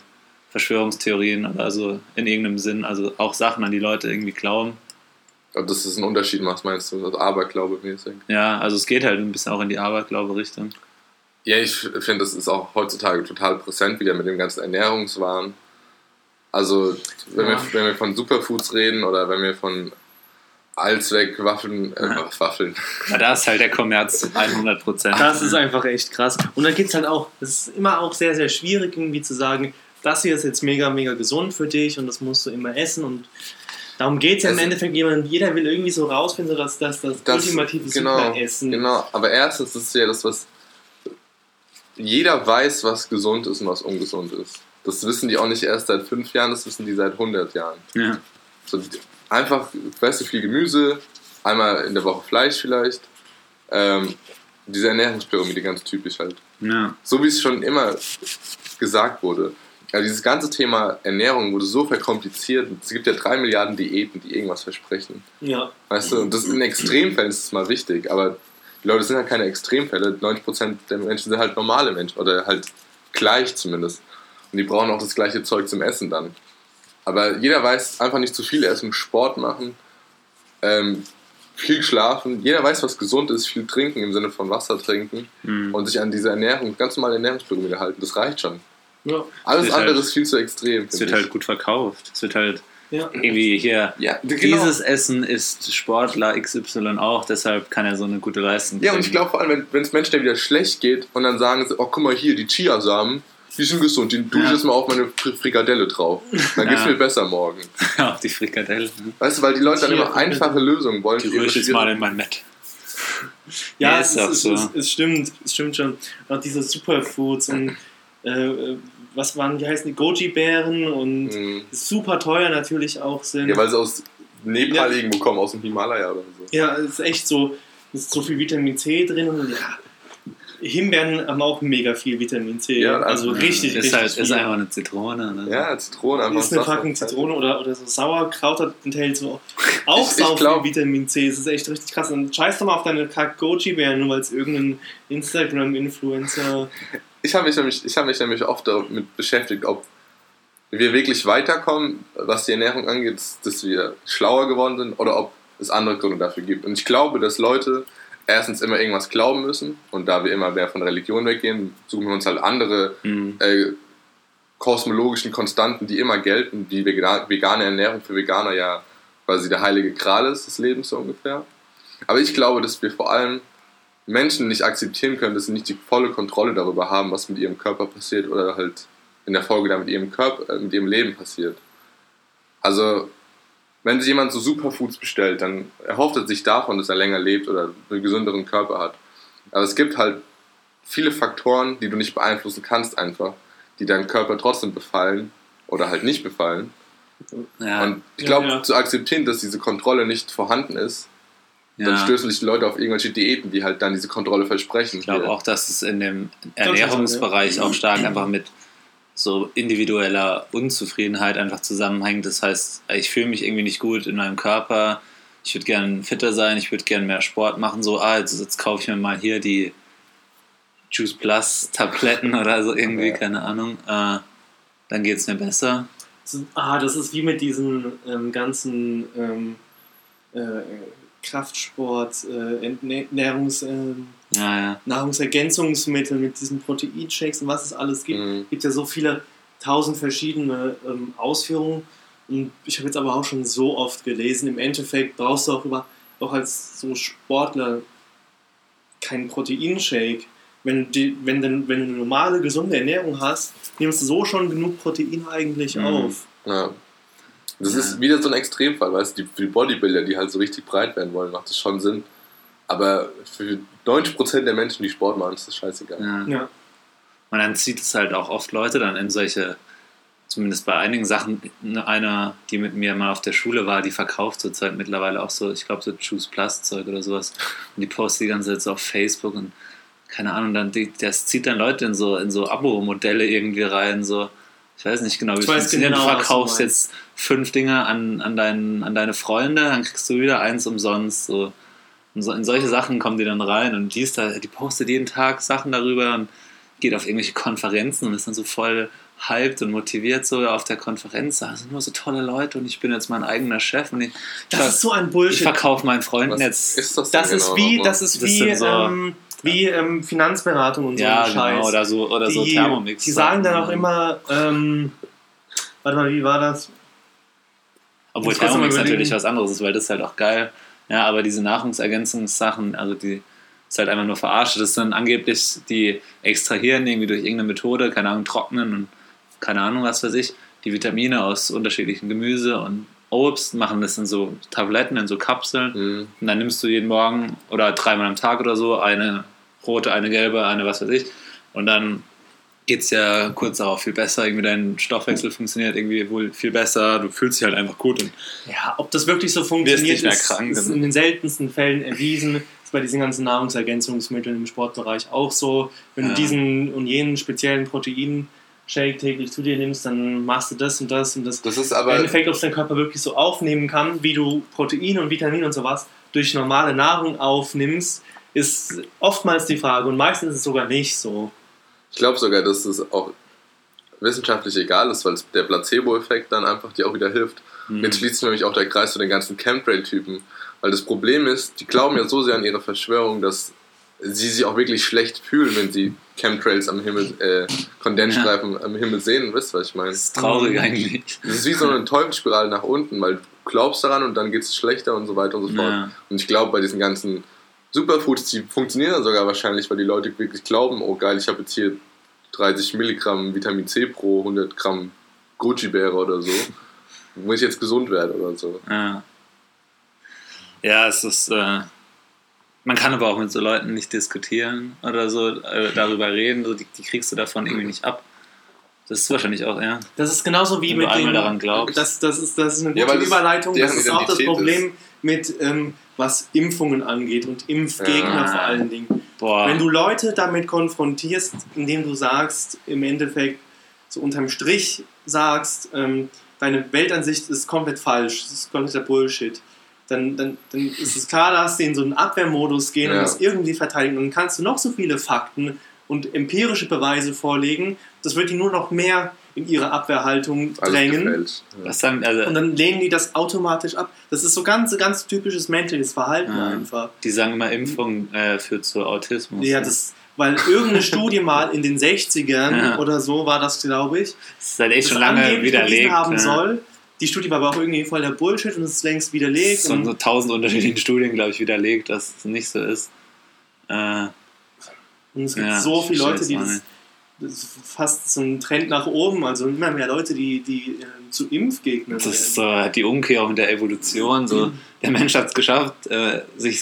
Verschwörungstheorien oder so in irgendeinem Sinn, also auch Sachen, an die Leute irgendwie glauben. Ob das einen Unterschied macht, meinst du? Also Aberglaube-mäßig? Ja, also es geht halt ein bisschen auch in die Aberglaube-Richtung. Ja, ich finde, das ist auch heutzutage total präsent wieder mit dem ganzen Ernährungswahn. Also, wenn, Ja. wir, wenn wir von Superfoods reden oder wenn wir von Allzweckwaffeln, äh, Ja. Waffeln, Ja, da ist halt der Kommerz 100 Prozent. Das ist einfach echt krass. Und dann gibt es halt auch, es ist immer auch sehr, sehr schwierig, irgendwie zu sagen, das hier ist jetzt mega, mega gesund für dich und das musst du immer essen. Und darum geht es ja im Endeffekt jemand, jeder will irgendwie so rausfinden, dass das das, Das- ultimative genau, Superessen Genau, aber erstens ist es ja das, was jeder weiß, was gesund ist und was ungesund ist. Das wissen die auch nicht erst seit fünf Jahren, das wissen die seit 100 Jahren. Ja. So, einfach, weißt du, viel Gemüse, einmal in der Woche Fleisch vielleicht. Ähm, diese Ernährungspyramide ganz typisch halt. Ja. So wie es schon immer gesagt wurde. Also dieses ganze Thema Ernährung wurde so verkompliziert. Es gibt ja drei Milliarden Diäten, die irgendwas versprechen. Ja, Weißt du, und das in Extremfällen ist es mal wichtig, aber die Leute sind halt keine Extremfälle. 90% der Menschen sind halt normale Menschen oder halt gleich zumindest. Und die brauchen auch das gleiche Zeug zum Essen dann. Aber jeder weiß, einfach nicht zu viel essen, Sport machen, ähm, viel schlafen. Jeder weiß, was gesund ist, viel trinken im Sinne von Wasser trinken Mhm. und sich an diese Ernährung, ganz normale Ernährungspyramide halten. Das reicht schon. ja, Alles andere halt- ist viel zu extrem. Es wird ich. halt gut verkauft. Es wird halt ja. irgendwie hier, ja, genau. dieses Essen ist Sportler XY auch, deshalb kann er so eine gute Leistung Ja, und ich bringen. glaube vor allem, wenn es Menschen wieder schlecht geht und dann sagen sie, oh, guck mal hier, die Chiasamen, die sind gesund, die tue ich Ja. jetzt mal auf meine Fri- Frikadelle drauf. Dann geht's Ja. mir besser morgen. Auch die Frikadelle. Weißt du, weil die Leute dann immer einfache Lösungen wollen. Die rühre ich jetzt mal in mein Bett. Ja, Nee, es, ist auch es, so. es, es stimmt, es stimmt schon. Auch diese Superfoods und äh, äh, was waren, wie heißen die, Goji-Beeren und Mhm. super teuer natürlich auch sind. Ja, weil sie aus Nepal Ja. irgendwo kommen, aus dem Himalaya oder so. Ja, es ist echt so, es ist so viel Vitamin C drin und ja, Himbeeren haben auch mega viel Vitamin C. Ja, also also, richtig, ist richtig halt viel. ist einfach eine Zitrone. Ne? Ja, Zitrone einfach. ist eine fucking Zitrone oder, oder so Sauerkraut hat- enthält so auch Ich- ich sau glaub- viel Vitamin C. Es ist echt richtig krass. Und scheiß doch mal auf deine kack Goji-Beeren, nur weil es irgendein Instagram-Influencer. Ich habe mich, nämlich- ich hab mich nämlich oft damit beschäftigt, ob wir wirklich weiterkommen, was die Ernährung angeht, dass- wir schlauer geworden sind oder ob es andere Gründe dafür gibt. Und ich glaube, dass Leute erstens immer irgendwas glauben müssen und da wir immer mehr von Religion weggehen, suchen wir uns halt andere Mhm. äh, kosmologischen Konstanten, die immer gelten, vegane, vegane Ernährung für Veganer ja quasi der heilige Gral ist des Lebens so ungefähr. Aber ich glaube, dass wir vor allem Menschen nicht akzeptieren können, dass sie nicht die volle Kontrolle darüber haben, was mit ihrem Körper passiert oder halt in der Folge dann mit ihrem Körper, äh, mit ihrem Leben passiert. Also, wenn sich jemand so Superfoods bestellt, dann erhofft er sich davon, dass er länger lebt oder einen gesünderen Körper hat. Aber es gibt halt viele Faktoren, die du nicht beeinflussen kannst einfach, die deinen Körper trotzdem befallen oder halt nicht befallen. Ja, Und ich Ja, glaube, ja. zu akzeptieren, dass diese Kontrolle nicht vorhanden ist, dann ja. stößen sich die Leute auf irgendwelche Diäten, die halt dann diese Kontrolle versprechen. Ich glaube auch, dass es in dem Ernährungsbereich auch stark einfach mit so individueller Unzufriedenheit einfach zusammenhängt. Das heißt, ich fühle mich irgendwie nicht gut in meinem Körper. Ich würde gern fitter sein, ich würde gern mehr Sport machen. So, ah, jetzt, jetzt kaufe ich mir mal hier die Juice Plus Tabletten oder so irgendwie, Ja. keine Ahnung. Äh, dann geht es mir besser. So, Ah, das ist wie mit diesen ähm, ganzen ähm, äh, Kraftsport, äh, ähm, Ja, ja. Nahrungsergänzungsmitteln, mit diesen Proteinshakes und was es alles gibt. Mhm. gibt ja so viele tausend verschiedene ähm, Ausführungen. Und ich habe jetzt aber auch schon so oft gelesen, im Endeffekt brauchst du auch, über, auch als so Sportler keinen Proteinshake. Wenn, die, wenn, denn, wenn du eine normale, gesunde Ernährung hast, nimmst du so schon genug Protein eigentlich Mhm. auf. Ja. Das Ja. ist wieder so ein Extremfall, weißt du, die, die Bodybuilder, die halt so richtig breit werden wollen, macht das schon Sinn. Aber für 90% der Menschen, die Sport machen, ist das scheißegal. ja. Ja. Und dann zieht es halt auch oft Leute dann in solche, zumindest bei einigen Sachen, einer, die mit mir mal auf der Schule war, die verkauft zurzeit mittlerweile auch so, ich glaube so Juice Plus Zeug oder sowas. Und die postet die ganze Zeit so auf Facebook und keine Ahnung, dann das zieht dann Leute in so in so Abo-Modelle irgendwie rein, so ich weiß nicht genau, wie Ich es weiß funktioniert. genau, du du verkaufst meinst. jetzt fünf Dinge an, an, dein, an deine Freunde, dann kriegst du wieder eins umsonst. So. Und so, in solche Sachen kommen die dann rein und die, ist da, die postet jeden Tag Sachen darüber und geht auf irgendwelche Konferenzen und ist dann so voll hyped und motiviert so auf der Konferenz. Da sind nur so tolle Leute und ich bin jetzt mein eigener Chef und ich, Das ist so ein ich Bullshit. verkaufe meinen Freunden Was jetzt. ist das denn Das ist genau wie, das ist Das wie, sind so- ähm, wie ähm, Finanzberatung und so ja, ein Scheiß. genau, oder so, oder so die, Thermomix. die sagen dann auch immer, ähm, warte mal, wie war das? Obwohl mal Thermomix natürlich was anderes ist, weil das ist halt auch geil. Ja, aber diese Nahrungsergänzungssachen, also die ist halt einfach nur verarscht. Das sind angeblich, die extrahieren irgendwie durch irgendeine Methode, keine Ahnung, trocknen und keine Ahnung, was weiß ich, die Vitamine aus unterschiedlichen Gemüse und Obst, machen das in so Tabletten, in so Kapseln. Mhm. Und dann nimmst du jeden Morgen oder dreimal am Tag oder so eine rote, eine gelbe, eine was weiß ich. Und dann geht es ja kurz darauf viel besser. Irgendwie dein Stoffwechsel funktioniert irgendwie wohl viel besser. Du fühlst dich halt einfach gut. Und Ja, ob das wirklich so funktioniert, ist, krank, ist in den seltensten Fällen erwiesen. Ist bei diesen ganzen Nahrungsergänzungsmitteln im Sportbereich auch so. Wenn Ja. du diesen und jenen speziellen Proteinshake täglich zu dir nimmst, dann machst du das und das und das. Das ist Im aber. Endeffekt, ob es dein Körper wirklich so aufnehmen kann, wie du Proteine und Vitamine und sowas durch normale Nahrung aufnimmst, ist oftmals die Frage. Und meistens ist es sogar nicht so. Ich glaube sogar, dass es auch wissenschaftlich egal ist, weil es der Placebo-Effekt dann einfach dir auch wieder hilft. Mhm. Jetzt schließt sich nämlich auch der Kreis zu den ganzen Chemtrail-Typen. Weil das Problem ist, die glauben ja so sehr an ihre Verschwörung, dass sie sich auch wirklich schlecht fühlen, wenn sie Chemtrails am Himmel, äh, Kondensstreifen am Himmel sehen. Wisst ihr, was ich meine? das ist traurig eigentlich. Das ist wie so eine Teufelsspirale nach unten, weil du glaubst daran und dann geht es schlechter und so weiter und so fort. Ja. Und ich glaube, bei diesen ganzen Superfoods, die funktionieren dann sogar wahrscheinlich, weil die Leute wirklich glauben, oh geil, ich habe jetzt hier 30 Milligramm Vitamin C pro 100 Gramm Goji-Beere oder so. Muss ich jetzt gesund werden oder so. Ja. ja, es ist. Äh, man kann aber auch mit so Leuten nicht diskutieren oder so, äh, darüber reden. So, die, die kriegst du davon irgendwie nicht ab. Das ist wahrscheinlich auch, ja. Das ist genauso wie Wenn mit du einmal den, daran glaubst. Das, das, ist, das ist eine Ja, gute weil das Überleitung. Das ist auch das Problem mit, ähm, was Impfungen angeht und Impfgegner Ja. vor allen Dingen. Boah. Wenn du Leute damit konfrontierst, indem du sagst, im Endeffekt so unterm Strich sagst, ähm, deine Weltansicht ist komplett falsch, das ist kompletter Bullshit, dann, dann, dann ist es klar, dass sie in so einen Abwehrmodus gehen und Ja. das irgendwie verteidigen. Und dann kannst du noch so viele Fakten und empirische Beweise vorlegen, das wird die nur noch mehr in ihre Abwehrhaltung Alles drängen. gefällt. Ja. also, Und dann lehnen die das automatisch ab. Das ist so ganz, ganz typisches menschliches Verhalten Ja. einfach. die sagen immer, Impfung äh, führt zu Autismus. Ja, das, weil irgendeine Studie mal in den 60ern Ja. oder so war das, glaube ich, das ist halt echt schon lange widerlegt. haben ja. soll. Die Studie war aber auch irgendwie voll der Bullshit und es ist längst widerlegt. Es sind so tausend unterschiedlichen Studien, glaube ich, widerlegt, dass es nicht so ist. Äh, Und es gibt Ja, so viele Leute, die das. das fast so ein Trend nach oben. Also immer mehr Leute, die, die äh, zu Impfgegnern Das ist so die Umkehr auch in der Evolution. So, der Mensch hat es geschafft, äh, sich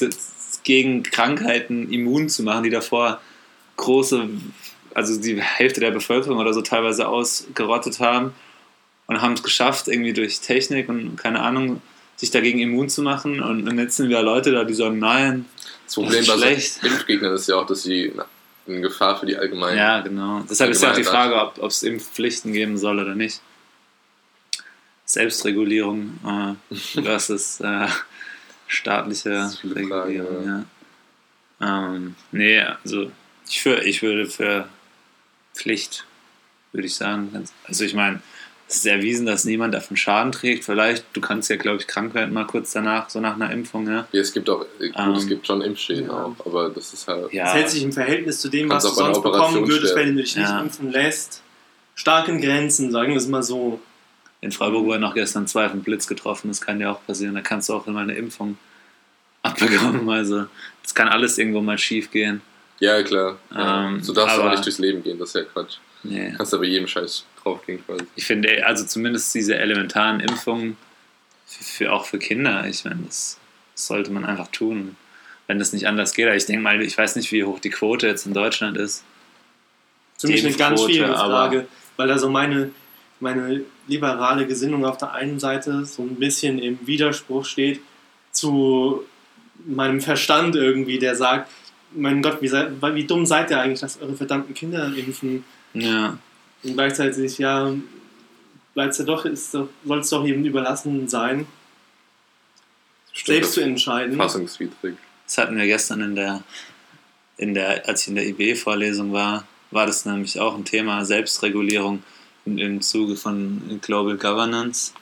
gegen Krankheiten immun zu machen, die davor große, also die Hälfte der Bevölkerung oder so teilweise ausgerottet haben und haben es geschafft, irgendwie durch Technik und keine Ahnung, sich dagegen immun zu machen. Und dann jetzt sind wieder Leute da, die sagen, nein, Das Problem Das bei ist so schlecht. Impfgegnern ist ja auch, dass sie eine Gefahr für die allgemeine. Ja, genau. Deshalb ist ja auch die Frage, ob es Impfpflichten geben soll oder nicht. Selbstregulierung äh, versus äh, staatliche Regulierung. ja. Ähm, nee, also ich, für, ich würde für Pflicht, würde ich sagen. Also ich meine, es ist erwiesen, dass niemand davon Schaden trägt. Vielleicht, du kannst ja, glaube ich, krank werden mal kurz danach, so nach einer Impfung. Ja, Ja, es gibt auch, gut, Ähm, es gibt schon Impfschäden ja. auch, aber das ist halt. Das ja hält sich im Verhältnis zu dem, was du sonst bekommen würdest, wenn du dich nicht impfen lässt. Stark in Grenzen, sagen wir es mal so. In Freiburg war noch gestern zwei vom Blitz getroffen, das kann ja auch passieren. Da kannst du auch immer eine Impfung abbekommen. Also, es kann alles irgendwo mal schief gehen. Ja, klar. Ähm, so darfst du auch aber- nicht durchs Leben gehen, das ist ja Quatsch. Nee. Kannst aber jedem Scheiß draufgehen quasi. Ich finde, also zumindest diese elementaren Impfungen, für, für, auch für Kinder, ich meine, das, das sollte man einfach tun, wenn das nicht anders geht. Aber ich denke mal, ich weiß nicht, wie hoch die Quote jetzt in Deutschland ist. Für mich eine ganz schwierige aber- Frage, weil da so meine, meine liberale Gesinnung auf der einen Seite so ein bisschen im Widerspruch steht zu meinem Verstand irgendwie, der sagt, mein Gott, wie, sei, wie dumm seid ihr eigentlich, dass eure verdammten Kinder impfen? Ja, Und gleichzeitig, ja, bleibt's ja doch, ist doch, soll es doch jedem überlassen sein, selbst zu entscheiden. Fassungswidrig. das hatten wir gestern in der, in der als ich in der IB-Vorlesung war, war das nämlich auch ein Thema Selbstregulierung im, im Zuge von Global Governance.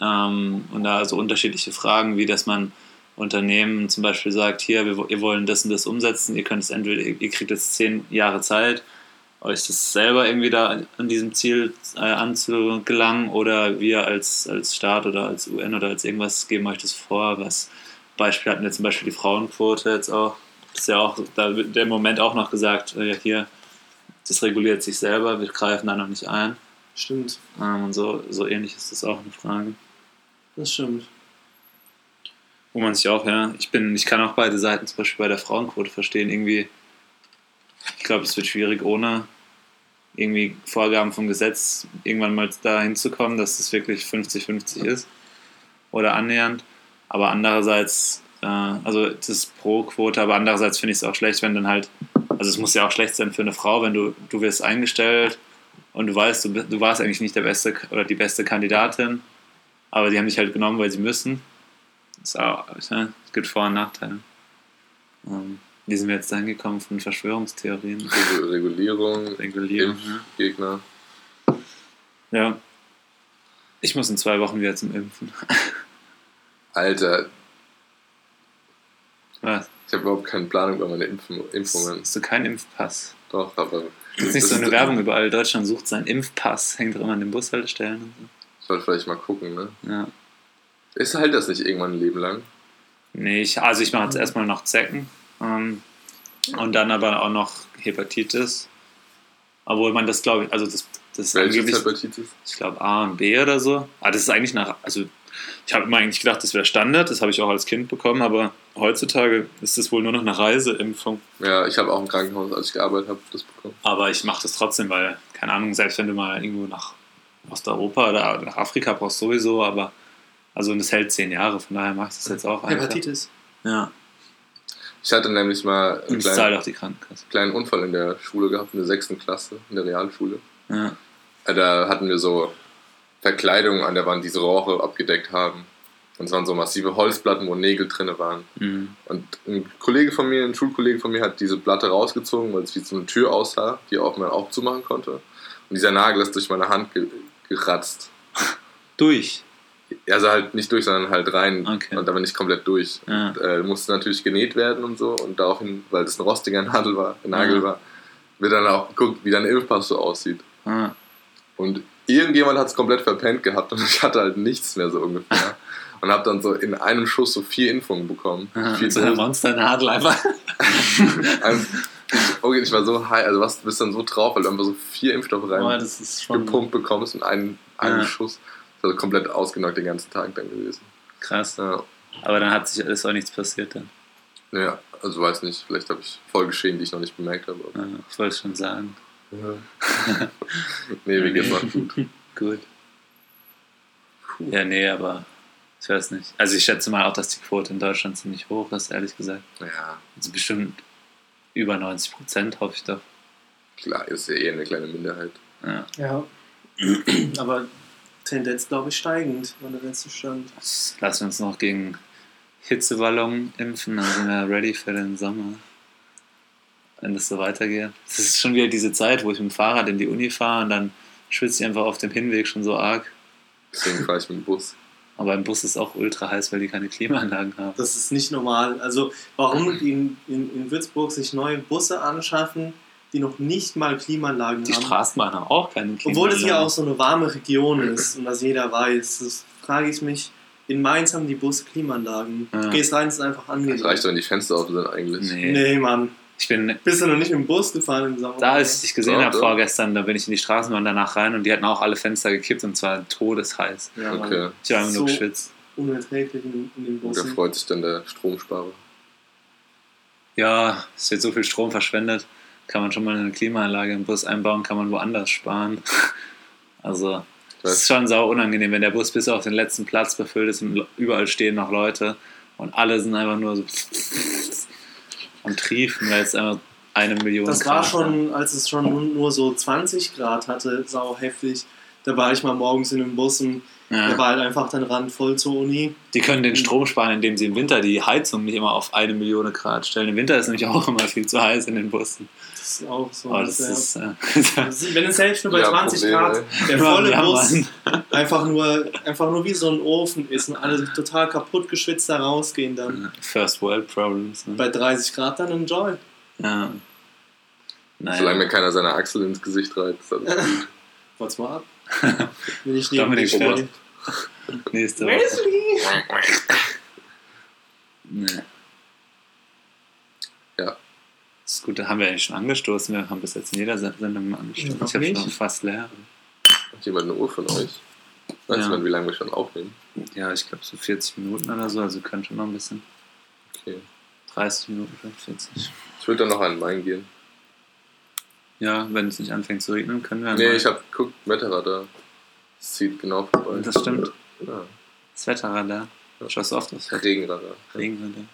Ähm, und da so unterschiedliche Fragen, wie dass man Unternehmen zum Beispiel sagt, hier, wir, wir wollen das und das umsetzen, ihr könnt es entweder, ihr kriegt jetzt zehn Jahre Zeit, euch das selber irgendwie da an diesem Ziel äh, anzugelangen oder wir als, als Staat oder als UN oder als irgendwas geben euch das vor, was Beispiel hatten wir zum Beispiel die Frauenquote jetzt auch, ist ja auch, da wird der Moment auch noch gesagt, äh, hier, das reguliert sich selber, wir greifen da noch nicht ein. Stimmt, Ähm, und so, so ähnlich ist das auch eine Frage. das stimmt. Wo man sich auch, ja, ich bin, ich kann auch beide Seiten zum Beispiel bei der Frauenquote verstehen. Irgendwie, ich glaube, es wird schwierig, ohne irgendwie Vorgaben vom Gesetz irgendwann mal dahin zu kommen, dass es wirklich 50-50 ist oder annähernd. Aber andererseits, äh, also das ist pro Quote, aber andererseits finde ich es auch schlecht, wenn dann halt, also es muss ja auch schlecht sein für eine Frau, wenn du, du wirst eingestellt und du weißt, du, du warst eigentlich nicht der beste oder die beste Kandidatin, aber die haben dich halt genommen, weil sie müssen. Das ist auch, ja, es gibt Vor- und Nachteile. Ähm, wie sind wir jetzt dahin gekommen von Verschwörungstheorien? Regu- Regulierung, Regulierung. Impfgegner. ja. Ich muss in zwei Wochen wieder zum Impfen. Alter, Was? ich habe überhaupt keine Planung über meine Impfen, Impfungen. Hast du keinen Impfpass? Doch, aber. Das ist nicht so eine Werbung überall. Deutschland sucht seinen Impfpass, hängt doch immer an den Bushaltestellen und Ich sollte vielleicht mal gucken, ne? so. Ja. Ist halt das nicht irgendwann ein Leben lang? Nee, ich, also ich mache jetzt erstmal noch Zecken ähm, und dann aber auch noch Hepatitis. Obwohl man das, glaube ich, also das, das ist Welche angeblich, Hepatitis? ich glaube A und B oder so. Aber das ist eigentlich nach, also ich habe immer eigentlich gedacht, das wäre Standard, das habe ich auch als Kind bekommen, aber heutzutage ist es wohl nur noch eine Reiseimpfung. Ja, ich habe auch im Krankenhaus, als ich gearbeitet habe, das bekommen. Aber ich mache das trotzdem, weil, keine Ahnung, selbst wenn du mal irgendwo nach Osteuropa oder nach Afrika brauchst sowieso, aber also und es hält zehn Jahre, von daher mache ich das jetzt auch einfach. Hepatitis. Ja, Ich hatte nämlich mal einen es kleinen, auch die Krankenkasse. kleinen Unfall in der Schule gehabt, in der sechsten Klasse, in der Realschule. Ja. Äh, Da hatten wir so Verkleidungen an der Wand, die so Rohre abgedeckt haben. Und es waren so massive Holzplatten, wo Nägel drin waren. Mhm. Und ein Kollege von mir, ein Schulkollege von mir, hat diese Platte rausgezogen, weil es wie so eine Tür aussah, die auch man aufzumachen konnte. Und dieser Nagel ist durch meine Hand ge geratzt. Durch. Also halt nicht durch, sondern halt rein Okay. und aber nicht komplett durch. Ja. Und, äh, musste natürlich genäht werden und so. Und daraufhin, weil das ein rostiger Nadel war, Nagel Ja. war, wird dann auch geguckt, wie dein Impfpass so aussieht. Ah. Und irgendjemand hat es kompleit verpennt gehabt und ich hatte halt nichts mehr so ungefähr. Und habe dann so in einem Schuss so vier Impfungen bekommen. Ah, Vier so Dosen. Monsternadel einfach. Ein- Okay, ich war so high, also was, du bist dann so drauf, weil du einfach so vier Impfstoffe rein schon. gepumpt bekommst und einen, einen Ja. Schuss. Also komplett ausgenockt den ganzen Tag dann gewesen. Krass. Ja. Aber dann hat sich ist auch nichts passiert dann. ja, also weiß nicht, vielleicht habe ich Folgeschäden, die ich noch nicht bemerkt habe. Ja, ich wollte schon sagen. nee, mir geht's noch gut. Gut. Ja, nee, aber ich weiß nicht. Also ich schätze mal auch, dass die Quote in Deutschland ziemlich hoch ist, ehrlich gesagt. Ja, Also bestimmt über 90 Prozent, hoffe ich doch. klar, ist ja eh eine kleine Minderheit. Ja. Ja. Aber Tendenz, glaube ich, steigend, war der letzte Stand. Wir uns noch gegen Hitzewallungen impfen, dann sind wir ready für den Sommer. Wenn das so weitergeht. Es ist schon wieder diese Zeit, wo ich mit dem Fahrrad in die Uni fahre und dann schwitze ich einfach auf dem Hinweg schon so arg. Deswegen fahre ich mit dem Bus. Aber im Bus ist auch ultra heiß, weil die keine Klimaanlagen haben. Das ist nicht normal. Also, warum die in, in, in Würzburg sich neue Busse anschaffen, die noch nicht mal Klimaanlagen Die haben? Straßenbahn haben auch keine Klimaanlagen. Obwohl es hier auch so eine warme Region ist und das jeder weiß. Das frage ich mich. In Mainz haben die Busse Klimaanlagen. Ja. Du gehst rein, es ist einfach angenehm. Das reicht doch, wenn die Fenster offen sind eigentlich. Nee. Nee, Mann. Ich bin, Bist du noch nicht im Bus gefahren im Sommer? da als ich dich gesehen Ja, habe vorgestern, da bin ich in die Straßenbahn danach rein und die hatten auch alle Fenster gekippt und zwar todesheiß. ja, Mann. Okay, Ich habe einfach So nur geschwitzt. Unerträglich in, in den und da freut sich dann der Stromsparer. Ja, es wird so viel Strom verschwendet. Kann man schon mal eine Klimaanlage im Bus einbauen, kann man woanders sparen. Also, es ist schon sau unangenehm, wenn der Bus bis auf den letzten Platz befüllt ist und überall stehen noch Leute und alle sind einfach nur so am Triefen, weil es einfach eine Million Das war Grad schon, als es schon nur- nur so 20 Grad hatte, sau heftig. Da war ich mal morgens in einem Bus und Ja. der war halt einfach dann randvoll zur Uni. Die können den Strom sparen, indem sie im Winter die Heizung nicht immer auf eine Million Grad stellen. Im Winter ist nämlich auch immer viel zu heiß in den Bussen. Das ist auch so. Aber das ja. ist. Äh, Das ist- Wenn es selbst nur bei Ja, 20 Probleme. Grad der volle Ja, Bus einfach nur, einfach nur wie so ein Ofen ist und alle total kaputt geschwitzt da rausgehen, dann First World Problems. Ne? bei 30 Grad dann enjoy. Ja. Solange Naja. mir keiner seine Achsel ins Gesicht reibt. gut. What's mal ab? Ich neben Dominik stehen. Nächste Woche. Wesley! Nee. Ja. Das ist gut, da haben wir eigentlich schon angestoßen. Wir haben bis jetzt in jeder Se- Sendung angestoßen. Noch ich habe schon fast leer. Hat jemand eine Uhr von euch? Weißt Ja. du, wann, wie lange wir schon aufnehmen? Ja, ich glaube so 40 Minuten oder so, also können schon noch ein bisschen. Okay. 30 Minuten, vielleicht 40. Ich würde dann noch den Main gehen. Ja, wenn es nicht anfängt zu regnen, können wir Nee, mal- ich habe geguckt, Wetterradar. Es zieht genau vorbei. Das stimmt. Ja. das Wetterradar. Schaust du oft Wetter? Regenradar. Regenradar.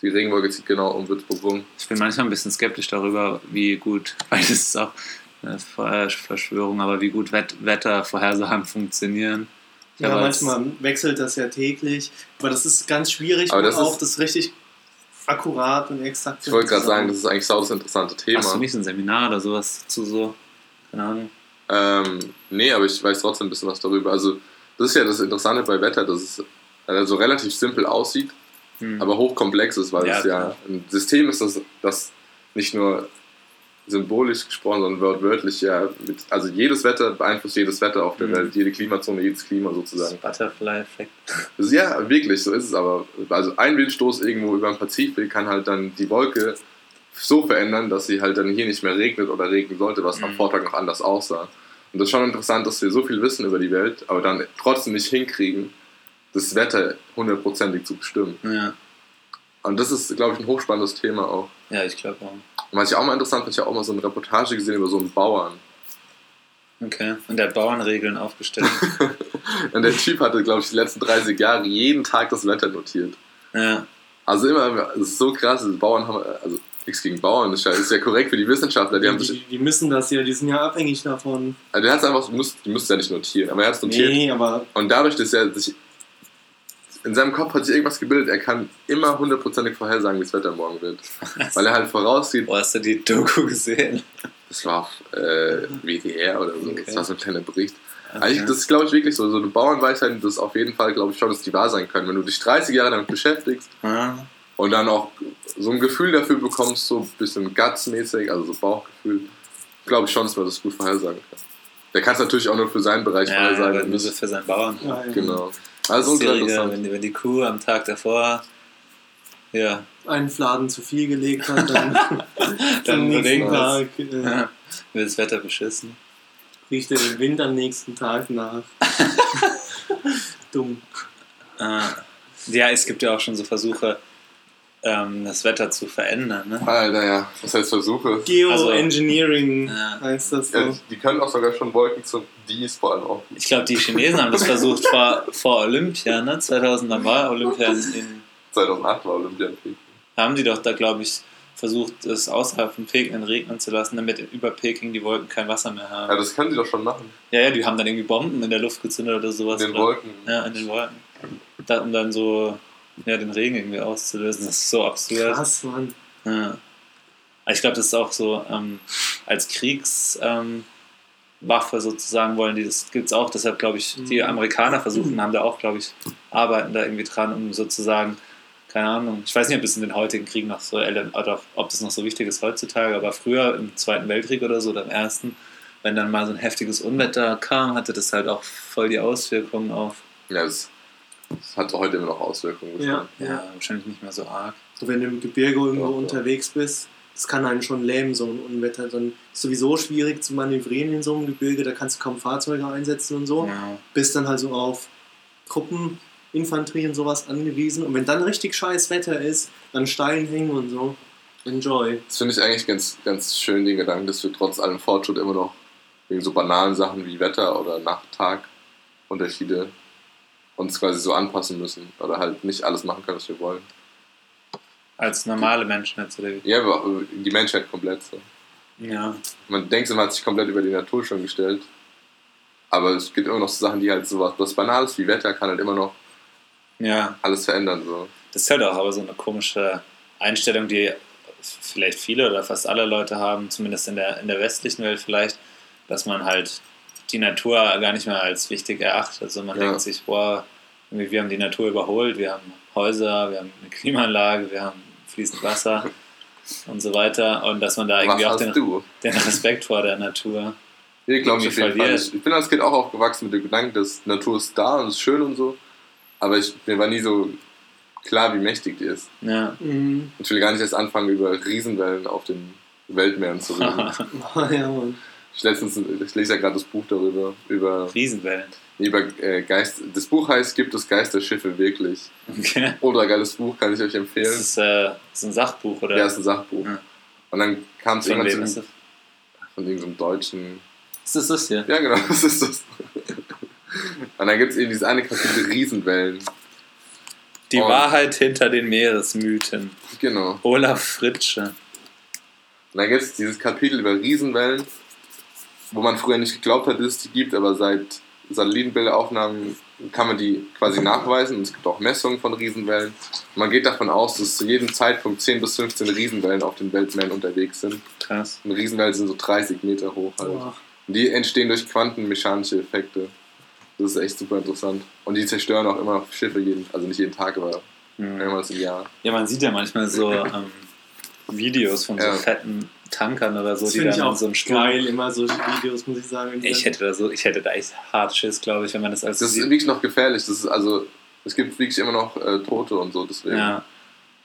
Die Regenwolke zieht genau um Würzburg rum. Ich bin manchmal ein bisschen skeptisch darüber, wie gut, weil das ist auch eine Ver- Verschwörung, aber wie gut Wet Wettervorhersagen funktionieren. Ja, manchmal wechselt das ja täglich, aber das ist ganz schwierig, Aber das auch ist- das richtig akkurat und exakt Ich wollte gerade sagen, das ist eigentlich sau das interessante Thema. Hast du nicht ein Seminar oder sowas zu so? Keine Ahnung. Ähm, nee, aber ich weiß trotzdem ein bisschen was darüber. Also, das ist ja das Interessante bei Wetter, dass es also relativ simpel aussieht, Hm. aber hochkomplex ist, weil Ja, es ja klar. ein System ist, das, das nicht nur symbolisch gesprochen, sondern wörtlich ja, mit, also jedes Wetter beeinflusst jedes Wetter auf der Mhm. Welt, jede Klimazone, jedes Klima sozusagen. Butterfly-Effekt. Das ist, ja, wirklich, so ist es aber. Also ein Windstoß irgendwo über dem Pazifik kann halt dann die Wolke so verändern, dass sie halt dann hier nicht mehr regnet oder regnen sollte, was am Mhm. Vortag noch anders aussah. Und das ist schon interessant, dass wir so viel wissen über die Welt, aber dann trotzdem nicht hinkriegen, das Wetter hundertprozentig zu bestimmen. Ja. Und das ist, glaube ich, ein hochspannendes Thema auch. ja, ich glaube auch. Und was ich auch mal interessant finde, ich habe auch mal so eine Reportage gesehen über so einen Bauern. Okay. Und der hat Bauernregeln aufgestellt. Und der Typ hatte, glaube ich, die letzten 30 Jahre jeden Tag das Wetter notiert. ja. Also immer, es ist so krass, die Bauern haben, also nichts gegen Bauern, das ist ja- ist ja korrekt für die Wissenschaftler, die haben sich, Die, die müssen das ja, die sind ja abhängig davon. also der hat es einfach, die musst ja nicht notieren, aber er hat es notiert. Nee, aber Und dadurch, dass er sich, in seinem Kopf hat sich irgendwas gebildet, er kann immer hundertprozentig vorhersagen, wie das Wetter morgen wird. Weil er halt voraussieht, Wo hast du die Doku gesehen? das war auf äh, WDR oder so, Okay. das war so ein kleiner Bericht. Okay. Eigentlich, das ist, glaube ich, wirklich so, so eine Bauernweisheit, das ist auf jeden Fall, glaube ich, schon, dass die wahr sein können. Wenn du dich 30 Jahre damit beschäftigst, Ah, und dann auch so ein Gefühl dafür bekommst, so ein bisschen gutsmäßig, also so Bauchgefühl, glaube ich schon, dass man das gut vorhersagen kann. Der kann es natürlich auch nur für seinen Bereich ja, vorhersagen. und nur für seinen Bauern. ja, ja. genau. Also interessant. wenn die, wenn die Kuh am Tag davor Ja. einen Fladen zu viel gelegt hat, dann, am Dann nächsten Tag äh, ja. Wird das Wetter beschissen. riecht er den Wind am nächsten Tag nach. Dumm. Äh, ja, es gibt ja auch schon so Versuche, ähm, das Wetter zu verändern. Ne? Alter, ja. Was heißt Versuche? Geoengineering Ja. heißt das so. Ja, die können auch sogar schon Wolken zum Dies vor allem auch. Ich glaube, die Chinesen haben das versucht vor, vor Olympia, ne? 2000 dann war Olympia in, in 2008 war Olympia in Peking. haben die doch da, glaube ich, versucht, es außerhalb von Peking regnen zu lassen, damit über Peking die Wolken kein Wasser mehr Ja, haben. das können sie doch schon machen. Ja, ja, die haben dann irgendwie Bomben in der Luft gezündet oder In sowas. den oder? Wolken. Ja, in den Wolken. Da, um dann so ja, den Regen irgendwie auszulösen. Das ist so absurd. Krass, Mann. Ja. Aber Ich glaube, das ist auch so ähm, als Kriegswaffe ähm, sozusagen wollen die, das gibt es auch. Deshalb glaube ich, die Mhm. Amerikaner versuchen, haben da auch, glaube ich, arbeiten da irgendwie dran, um sozusagen, keine Ahnung, ich weiß nicht, ob das in den heutigen Kriegen noch so, oder ob das noch so wichtig ist heutzutage, aber früher im Zweiten Weltkrieg oder so, oder im Ersten, wenn dann mal so ein heftiges Unwetter kam, hatte das halt auch voll die Auswirkungen auf, Ja, das, das hat heute immer noch Auswirkungen. Ja. ja, wahrscheinlich nicht mehr so arg. So, wenn du im Gebirge irgendwo Doch, ja. unterwegs bist, das kann einen schon lähmen, so ein Unwetter. Dann ist sowieso schwierig zu manövrieren in so einem Gebirge, da kannst du kaum Fahrzeuge einsetzen und so. Ja. Bist dann halt so auf Truppeninfanterie und sowas angewiesen. Und wenn dann richtig scheiß Wetter ist, an Steilen hängen und so, enjoy. Das finde ich eigentlich ganz, ganz schön, den Gedanken, dass wir trotz allem Fortschritt immer noch wegen so banalen Sachen wie Wetter oder Nacht-Tag-Unterschiede uns quasi so anpassen müssen oder halt nicht alles machen können, was wir wollen. Als normale Menschen jetzt, oder wie? Ja, aber die Menschheit komplett so. Ja. Man denkt, man hat sich komplett über die Natur schon gestellt. Aber es gibt immer noch so Sachen, die halt sowas, was Banales wie Wetter kann halt immer noch Ja, alles verändern. So. Das ist halt auch aber so eine komische Einstellung, die vielleicht viele oder fast alle Leute haben, zumindest in der, in der westlichen Welt vielleicht, dass man halt die Natur gar nicht mehr als wichtig erachtet. Also man Ja. denkt sich, boah, wir haben die Natur überholt, wir haben Häuser, wir haben eine Klimaanlage, wir haben fließend Wasser und so weiter. Und dass man da irgendwie auch den, den Respekt vor der Natur. Hier glaube ich verliert. Ich, ich bin als Kind auch aufgewachsen mit dem Gedanken, dass Natur ist da und ist schön und so. Aber ich, mir war nie so klar, wie mächtig die ist. Ja. Mhm. Ich will gar nicht erst anfangen, über Riesenwellen auf den Weltmeeren zu reden. ja, Mann. Ich, letztens, ich lese ja gerade das Buch darüber, über, Riesenwellen. über äh, Geist. Das Buch heißt Gibt es Geisterschiffe wirklich? Okay. Ultra geiles Buch, kann ich euch Das empfehlen. ist, äh, das ist ein Sachbuch, oder? Ja, ist ein Sachbuch. Ja. Und dann kam es irgendwann zu das? von irgendeinem deutschen Ist das das hier? Ja, genau, das ist das. Und dann gibt es eben dieses eine Kapitel Riesenwellen. Die Und- Wahrheit hinter den Meeresmythen. Genau. Olaf Fritsche. Und dann gibt es dieses Kapitel über Riesenwellen, wo man früher nicht geglaubt hat, dass es die gibt, aber seit Satellitenbilderaufnahmen kann man die quasi nachweisen. Und es gibt auch Messungen von Riesenwellen. Man geht davon aus, dass zu jedem Zeitpunkt 10 bis 15 Riesenwellen auf den Weltmeeren unterwegs sind. Krass. Und Riesenwellen sind so 30 Meter hoch halt. Boah. Und die entstehen durch quantenmechanische Effekte. Das ist echt super interessant. Und die zerstören auch immer Schiffe, jeden, also nicht jeden Tag, aber Mhm. mehrmals im Jahr. Ja, man sieht ja manchmal so ähm, Videos von so Ja. fetten Tankern oder so, Das die dann ich in auch so einem Sturm. geil, immer solche Videos, muss ich sagen. Ich hätte da so, ich hätte da echt hart Schiss, glaube ich, wenn man das als Das ist sieht. wirklich noch gefährlich. Das ist also, es gibt wirklich immer noch äh, Tote und so, deswegen. Ja,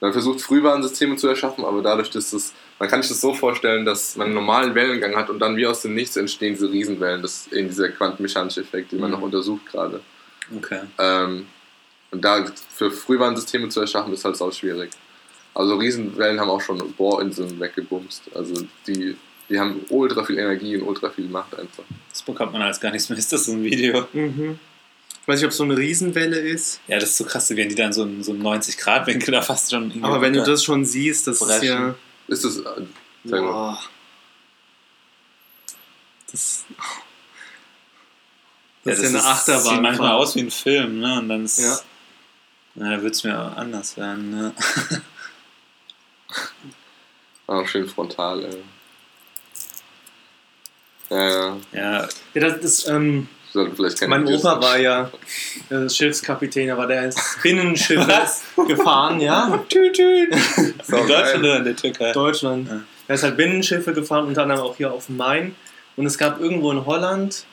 Man versucht Frühwarnsysteme zu erschaffen, aber dadurch, dass das, man kann sich das so vorstellen, dass man einen normalen Wellengang hat und dann wie aus dem Nichts entstehen diese Riesenwellen. Das ist eben dieser quantenmechanische Effekt, den man Mhm. noch untersucht gerade. okay. Ähm, und da für Frühwarnsysteme zu erschaffen, ist halt auch schwierig. Also Riesenwellen haben auch schon Bohrinseln weggebumst. Also die, die haben ultra viel Energie und ultra viel Macht einfach. Das bekommt man als gar nichts mehr. Ist das so ein Video? Mhm. Ich weiß nicht, ob es so eine Riesenwelle ist, Ja, das ist so krass, wenn die dann so einen so einen 90-Grad-Winkel da fast schon aber wenn du das schon siehst, das ist Brechen. ja. Ist das. Äh, sag mal. Boah. Das, Ja, das ist ja eine Das sieht Achterbahn. manchmal aus wie ein Film, ne? Und dann ist. Ja. Na, da wird es mir auch anders werden, ne? Ah, schön frontal, ey. Ja, ja. Ja, Ja, das ist, ähm, mein Opa war ja äh, Schiffskapitän, aber der ist Binnenschiffes gefahren, ja. tüt, tüt. So in Deutschland oder in der Türkei? Deutschland. Ja. Er ist halt Binnenschiffe gefahren, unter anderem auch hier auf dem Main. Und es gab irgendwo in Holland,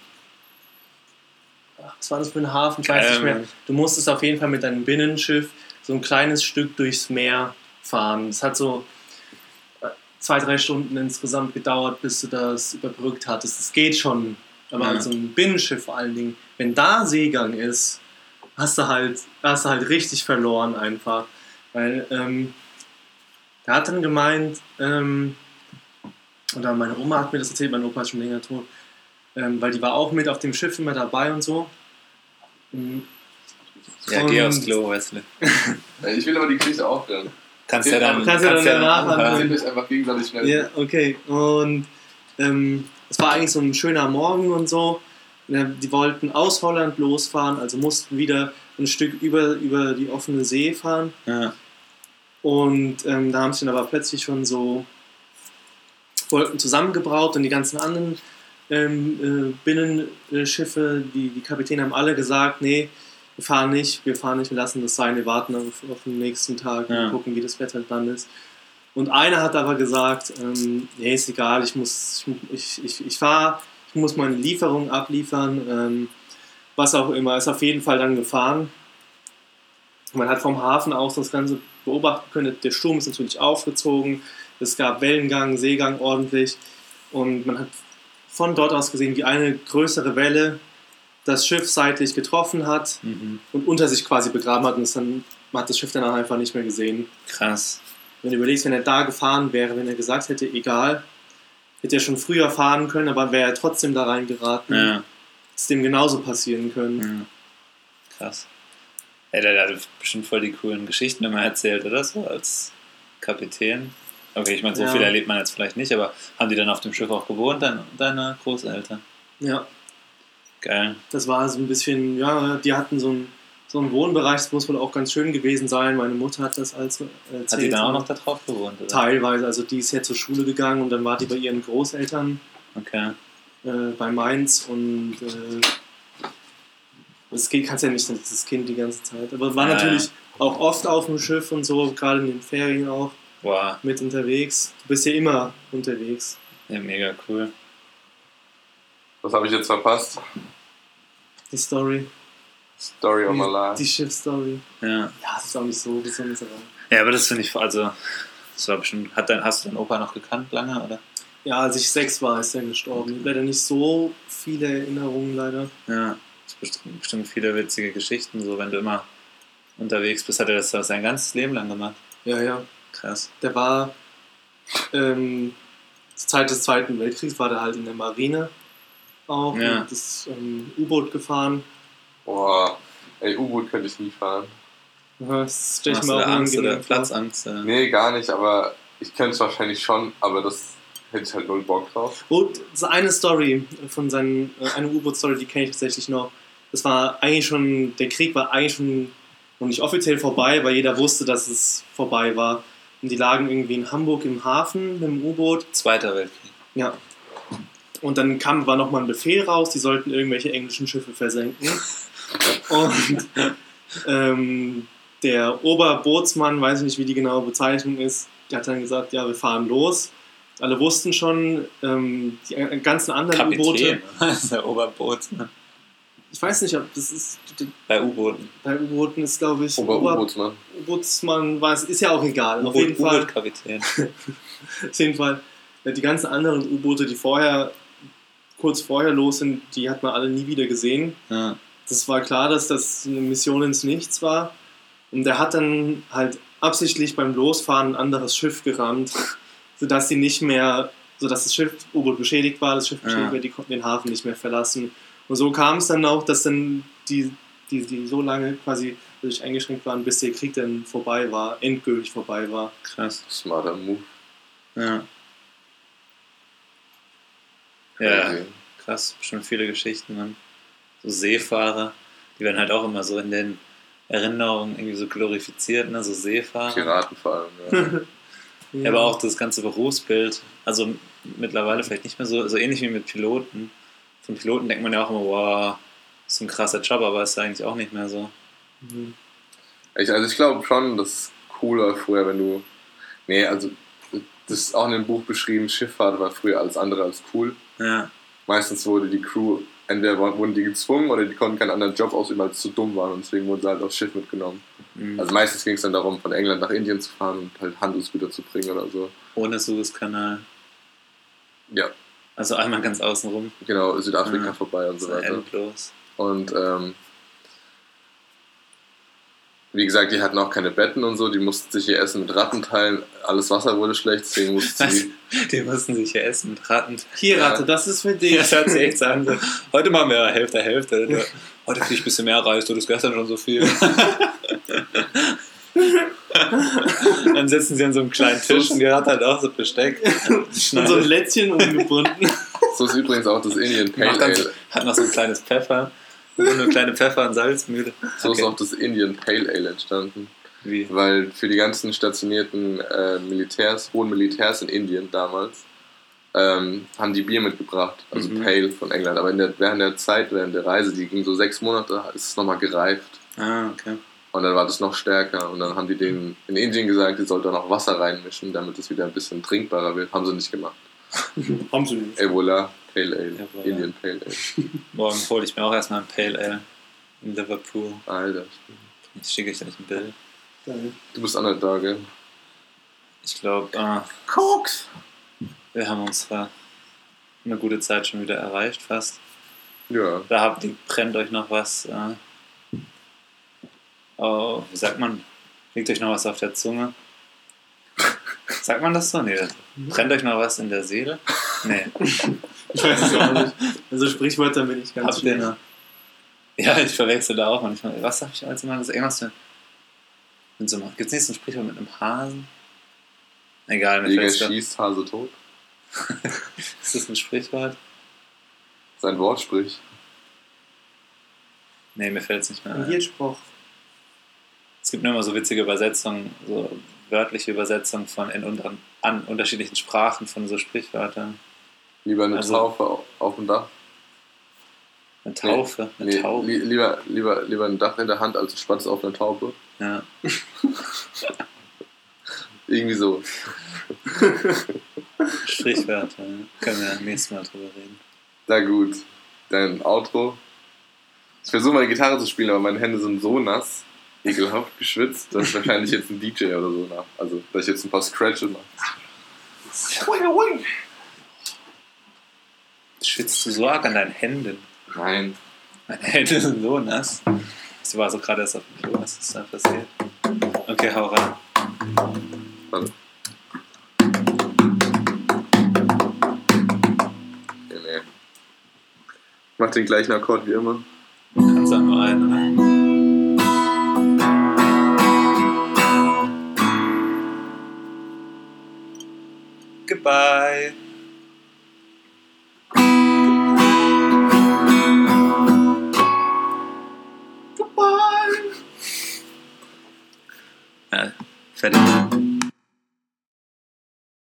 ach, was war das für ein Hafen, ich weiß Geil, nicht mehr. Du musstest auf jeden Fall mit deinem Binnenschiff so ein kleines Stück durchs Meer fahren. Es hat so äh, zwei, drei Stunden insgesamt gedauert, bis du das überbrückt hattest. Es geht schon, aber Ja. so ein Binnenschiff vor allen Dingen, wenn da Seegang ist, hast du halt, hast du halt richtig verloren einfach. Weil ähm, der hat dann gemeint, ähm, oder meine Oma hat mir das erzählt, mein Opa ist schon länger tot, ähm, weil die war auch mit auf dem Schiff immer dabei und so. Mhm. Ja, geh aufs Klo, Wesley. Ich will aber die Geschichte auch hören. Kannst ja dann, Kannst ja dann danach anhören. Erzählt euch einfach gegenseitig schnell. Ja, okay. Und ähm, es war eigentlich so ein schöner Morgen und so. Die wollten aus Holland losfahren, also mussten wieder ein Stück über, über die offene See fahren. Ja. Und ähm, da haben sich dann aber plötzlich schon so Wolken zusammengebraut und die ganzen anderen ähm, äh, Binnenschiffe, die, die Kapitäne haben alle gesagt, nee, wir fahren nicht, wir fahren nicht, wir lassen das sein, wir warten auf, auf den nächsten Tag Ja. und gucken, wie das Wetter dann ist. Und einer hat aber gesagt, ähm, nee, ist egal, ich muss, ich, ich, ich fahre, ich muss meine Lieferung abliefern, ähm, was auch immer, ist auf jeden Fall dann gefahren. Man hat vom Hafen aus das Ganze beobachten können. Der Sturm ist natürlich aufgezogen. Es gab Wellengang, Seegang ordentlich. Und man hat von dort aus gesehen, wie eine größere Welle das Schiff seitlich getroffen hat Mhm. und unter sich quasi begraben hat. Und es dann, man hat das Schiff danach einfach nicht mehr gesehen. Krass. Wenn du überlegst, wenn er da gefahren wäre, wenn er gesagt hätte, egal, hätte er schon früher fahren können, aber wäre er trotzdem da reingeraten, Ja. ist dem genauso passieren können. ja. Krass. Ey, der hat bestimmt voll die coolen Geschichten immer erzählt, oder so, als Kapitän. Okay, ich meine, so Ja. viel erlebt man jetzt vielleicht nicht, aber haben die dann auf dem Schiff auch gewohnt, dein, deine Großeltern? Ja, Geil. das war so ein bisschen, ja, die hatten so einen, so einen Wohnbereich, das muss wohl auch ganz schön gewesen sein. Meine Mutter hat das als erzählt. Hat die dann auch noch da drauf gewohnt, oder? Teilweise, also die ist ja zur Schule gegangen und dann war die bei ihren Großeltern Okay. äh, bei Mainz und äh, das geht, kannst ja nicht das Kind die ganze Zeit. Aber war Ja, natürlich ja. auch oft auf dem Schiff und so, gerade in den Ferien auch Wow. mit unterwegs. Du bist ja immer unterwegs. Ja, mega cool. Was habe ich jetzt verpasst? Die Story. Story of my Die, life. die Schiffsstory. Ja. Ja, das ist auch nicht so besonders. Aber Ja, aber das finde ich, also, das war bestimmt, hat dein, hast du deinen Opa noch gekannt lange, oder? ja, als ich sechs war, ist er gestorben. Ich habe leider nicht so viele Erinnerungen, leider. Ja. Bestimmt viele witzige Geschichten, so wenn du immer unterwegs bist, hat er das sein ganzes Leben lang gemacht. Ja, ja. Krass. Der war ähm, zur Zeit des Zweiten Weltkriegs war der halt in der Marine auch Ja. und das ähm, U-Boot gefahren. Boah, ey, U-Boot könnte ich nie fahren. Ja, Das stelle ich Hast mir du auch Angst oder. Platzangst? Oder? Nee, gar nicht, aber ich könnte es wahrscheinlich schon, aber das hätte ich halt null Bock drauf. Und so eine Story von seinen, äh, eine U-Boot-Story, die kenne ich tatsächlich noch. Das war eigentlich schon, der Krieg war eigentlich schon noch nicht offiziell vorbei, weil jeder wusste, dass es vorbei war. Und die lagen irgendwie in Hamburg im Hafen mit dem U-Boot. Zweiter Weltkrieg. Ja. Und dann kam, war nochmal ein Befehl raus, die sollten irgendwelche englischen Schiffe versenken. Und ähm, der Oberbootsmann, weiß ich nicht, wie die genaue Bezeichnung ist, der hat dann gesagt, ja, wir fahren los. Alle wussten schon, ähm, die ganzen anderen U-Boote, Kapitän, das ist der Oberbootsmann. ich weiß nicht, ob das ist, Bei U-Booten. bei U-Booten ist, glaube ich, Ober-U-Bootsmann. Oberbootsmann, weiß, ist ja auch egal. Auf jeden Fall. U-Boot-Kapitän. Auf jeden Fall. Die ganzen anderen U-Boote, die vorher, kurz vorher los sind, die hat man alle nie wieder gesehen. Ja. Das war klar, dass das eine Mission ins Nichts war. Und der hat dann halt absichtlich beim Losfahren ein anderes Schiff gerammt, sodass sie nicht mehr, sodass das Schiff, U-Boot beschädigt war, das Schiff beschädigt Ja. war, die konnten den Hafen nicht mehr verlassen. Und so kam es dann auch, dass dann die, die, die so lange quasi dadurch eingeschränkt waren, bis der Krieg dann vorbei war, endgültig vorbei war. Krass. Smarter Move. Ja. Ja, Crazy. krass. Bestimmt viele Geschichten, Mann. So Seefahrer, die werden halt auch immer so in den Erinnerungen irgendwie so glorifiziert, ne? So Seefahrer. Piraten vor allem. Ja. Ja, aber auch das ganze Berufsbild, also mittlerweile vielleicht nicht mehr so, so ähnlich wie mit Piloten. Von Piloten denkt man ja auch immer, wow, ist ein krasser Job, aber ist eigentlich auch nicht mehr so. Mhm. Ich, also ich glaube schon, das ist cooler früher, wenn du. Nee, also das ist auch in dem Buch beschrieben, Schifffahrt war früher alles andere als cool. Ja, Meistens wurde die Crew entweder wurden die gezwungen oder die konnten keinen anderen Job ausüben, weil sie zu dumm waren und deswegen wurden sie halt aufs Schiff mitgenommen. Mhm. Also meistens ging es dann darum, von England nach Indien zu fahren und halt Handelsgüter zu bringen oder so. Ohne Suezkanal. Ja, Also einmal ganz außen rum. genau, Südafrika Ja. vorbei und so So weiter. endlos. Und ähm, wie gesagt, die hatten auch keine Betten und so, die mussten sich ihr Essen mit Ratten teilen. Alles Wasser wurde schlecht, deswegen mussten Was? sie. Die mussten sich hier essen mit Ratten. Hier, Ja. Ratte, das ist für dich. Das hört sich echt an. So, Heute machen wir Hälfte, Hälfte. Heute krieg ich ein bisschen mehr Reis, du das gestern schon so viel. Dann sitzen sie an so einem kleinen Tisch und die hat halt auch so Besteck. Und so ein Lätzchen umgebunden. So ist übrigens auch das Indian Pale Ale. hat noch so ein kleines Pfeffer. So eine kleine Pfeffer- und Salzmühle. So ist Okay. auch das Indian Pale Ale entstanden. Wie? Weil für die ganzen stationierten äh, Militärs, hohen Militärs in Indien damals, ähm, haben die Bier mitgebracht, also Mhm. Pale von England. Aber der, während der Zeit, während der Reise, die ging so sechs Monate, ist es nochmal gereift. Ah, okay. Und dann war das noch stärker. Und dann haben die denen in Indien gesagt, die sollten da noch Wasser reinmischen, damit es wieder ein bisschen trinkbarer wird. Haben sie nicht gemacht. Haben sie nicht. Ebola, Pale Ale, Ebola. Indian Pale Ale. Morgen hole ich mir auch erstmal ein Pale Ale in Liverpool. Alter, Jetzt schicke ich euch ein Bild. du bist auch nicht da, gell? Ich glaube, äh, Koks! wir haben unsere eine gute Zeit schon wieder erreicht fast. Ja, Da habt ihr, brennt euch noch was. Äh, oh, wie sagt man? Liegt euch noch was auf der Zunge? Sagt man das so? Nee. Brennt euch noch was in der Seele? Nee. Ich weiß es auch nicht. Also Sprichwörter bin ich ganz eine? Ja, ich verwechsel da auch manchmal. Was habe ich als immer gesagt? Irgendwas für. So, Gibt es nicht so ein Sprichwort mit einem Hasen? Egal, mir Jäger schießt, Hase tot. Ist das ein Sprichwort? Sein Wort spricht. Nee, mir fällt es nicht mehr Ein ein. Widerspruch. Es gibt nur immer so witzige Übersetzungen, so wörtliche Übersetzungen von in unter, an unterschiedlichen Sprachen von so Sprichwörtern. Lieber eine Also- Taufe auf, dem Dach. Eine Taufe, eine Nee, Taube. li lieber, lieber, lieber ein Dach in der Hand als ein Spatz auf einer Taube. Ja. Irgendwie so. Sprichwörter. ja. Können wir nächstes Mal drüber reden. Na gut. Dein Outro. Ich versuche mal Gitarre zu spielen, aber meine Hände sind so nass, ekelhaft geschwitzt, dass wahrscheinlich jetzt ein DJ oder so nach. Also, dass ich jetzt ein paar Scratches mache. Schwitzt du so arg an deinen Händen? Nein. Meine Hände sind so nass. Ich war so gerade erst auf dem Klo, was ist da passiert? Okay, hau rein. Warte. Nee, nee. Ich mach den gleichen Akkord wie immer. Kannst auch nur einen, oder? Goodbye. Uh, Goodbye. Fertig.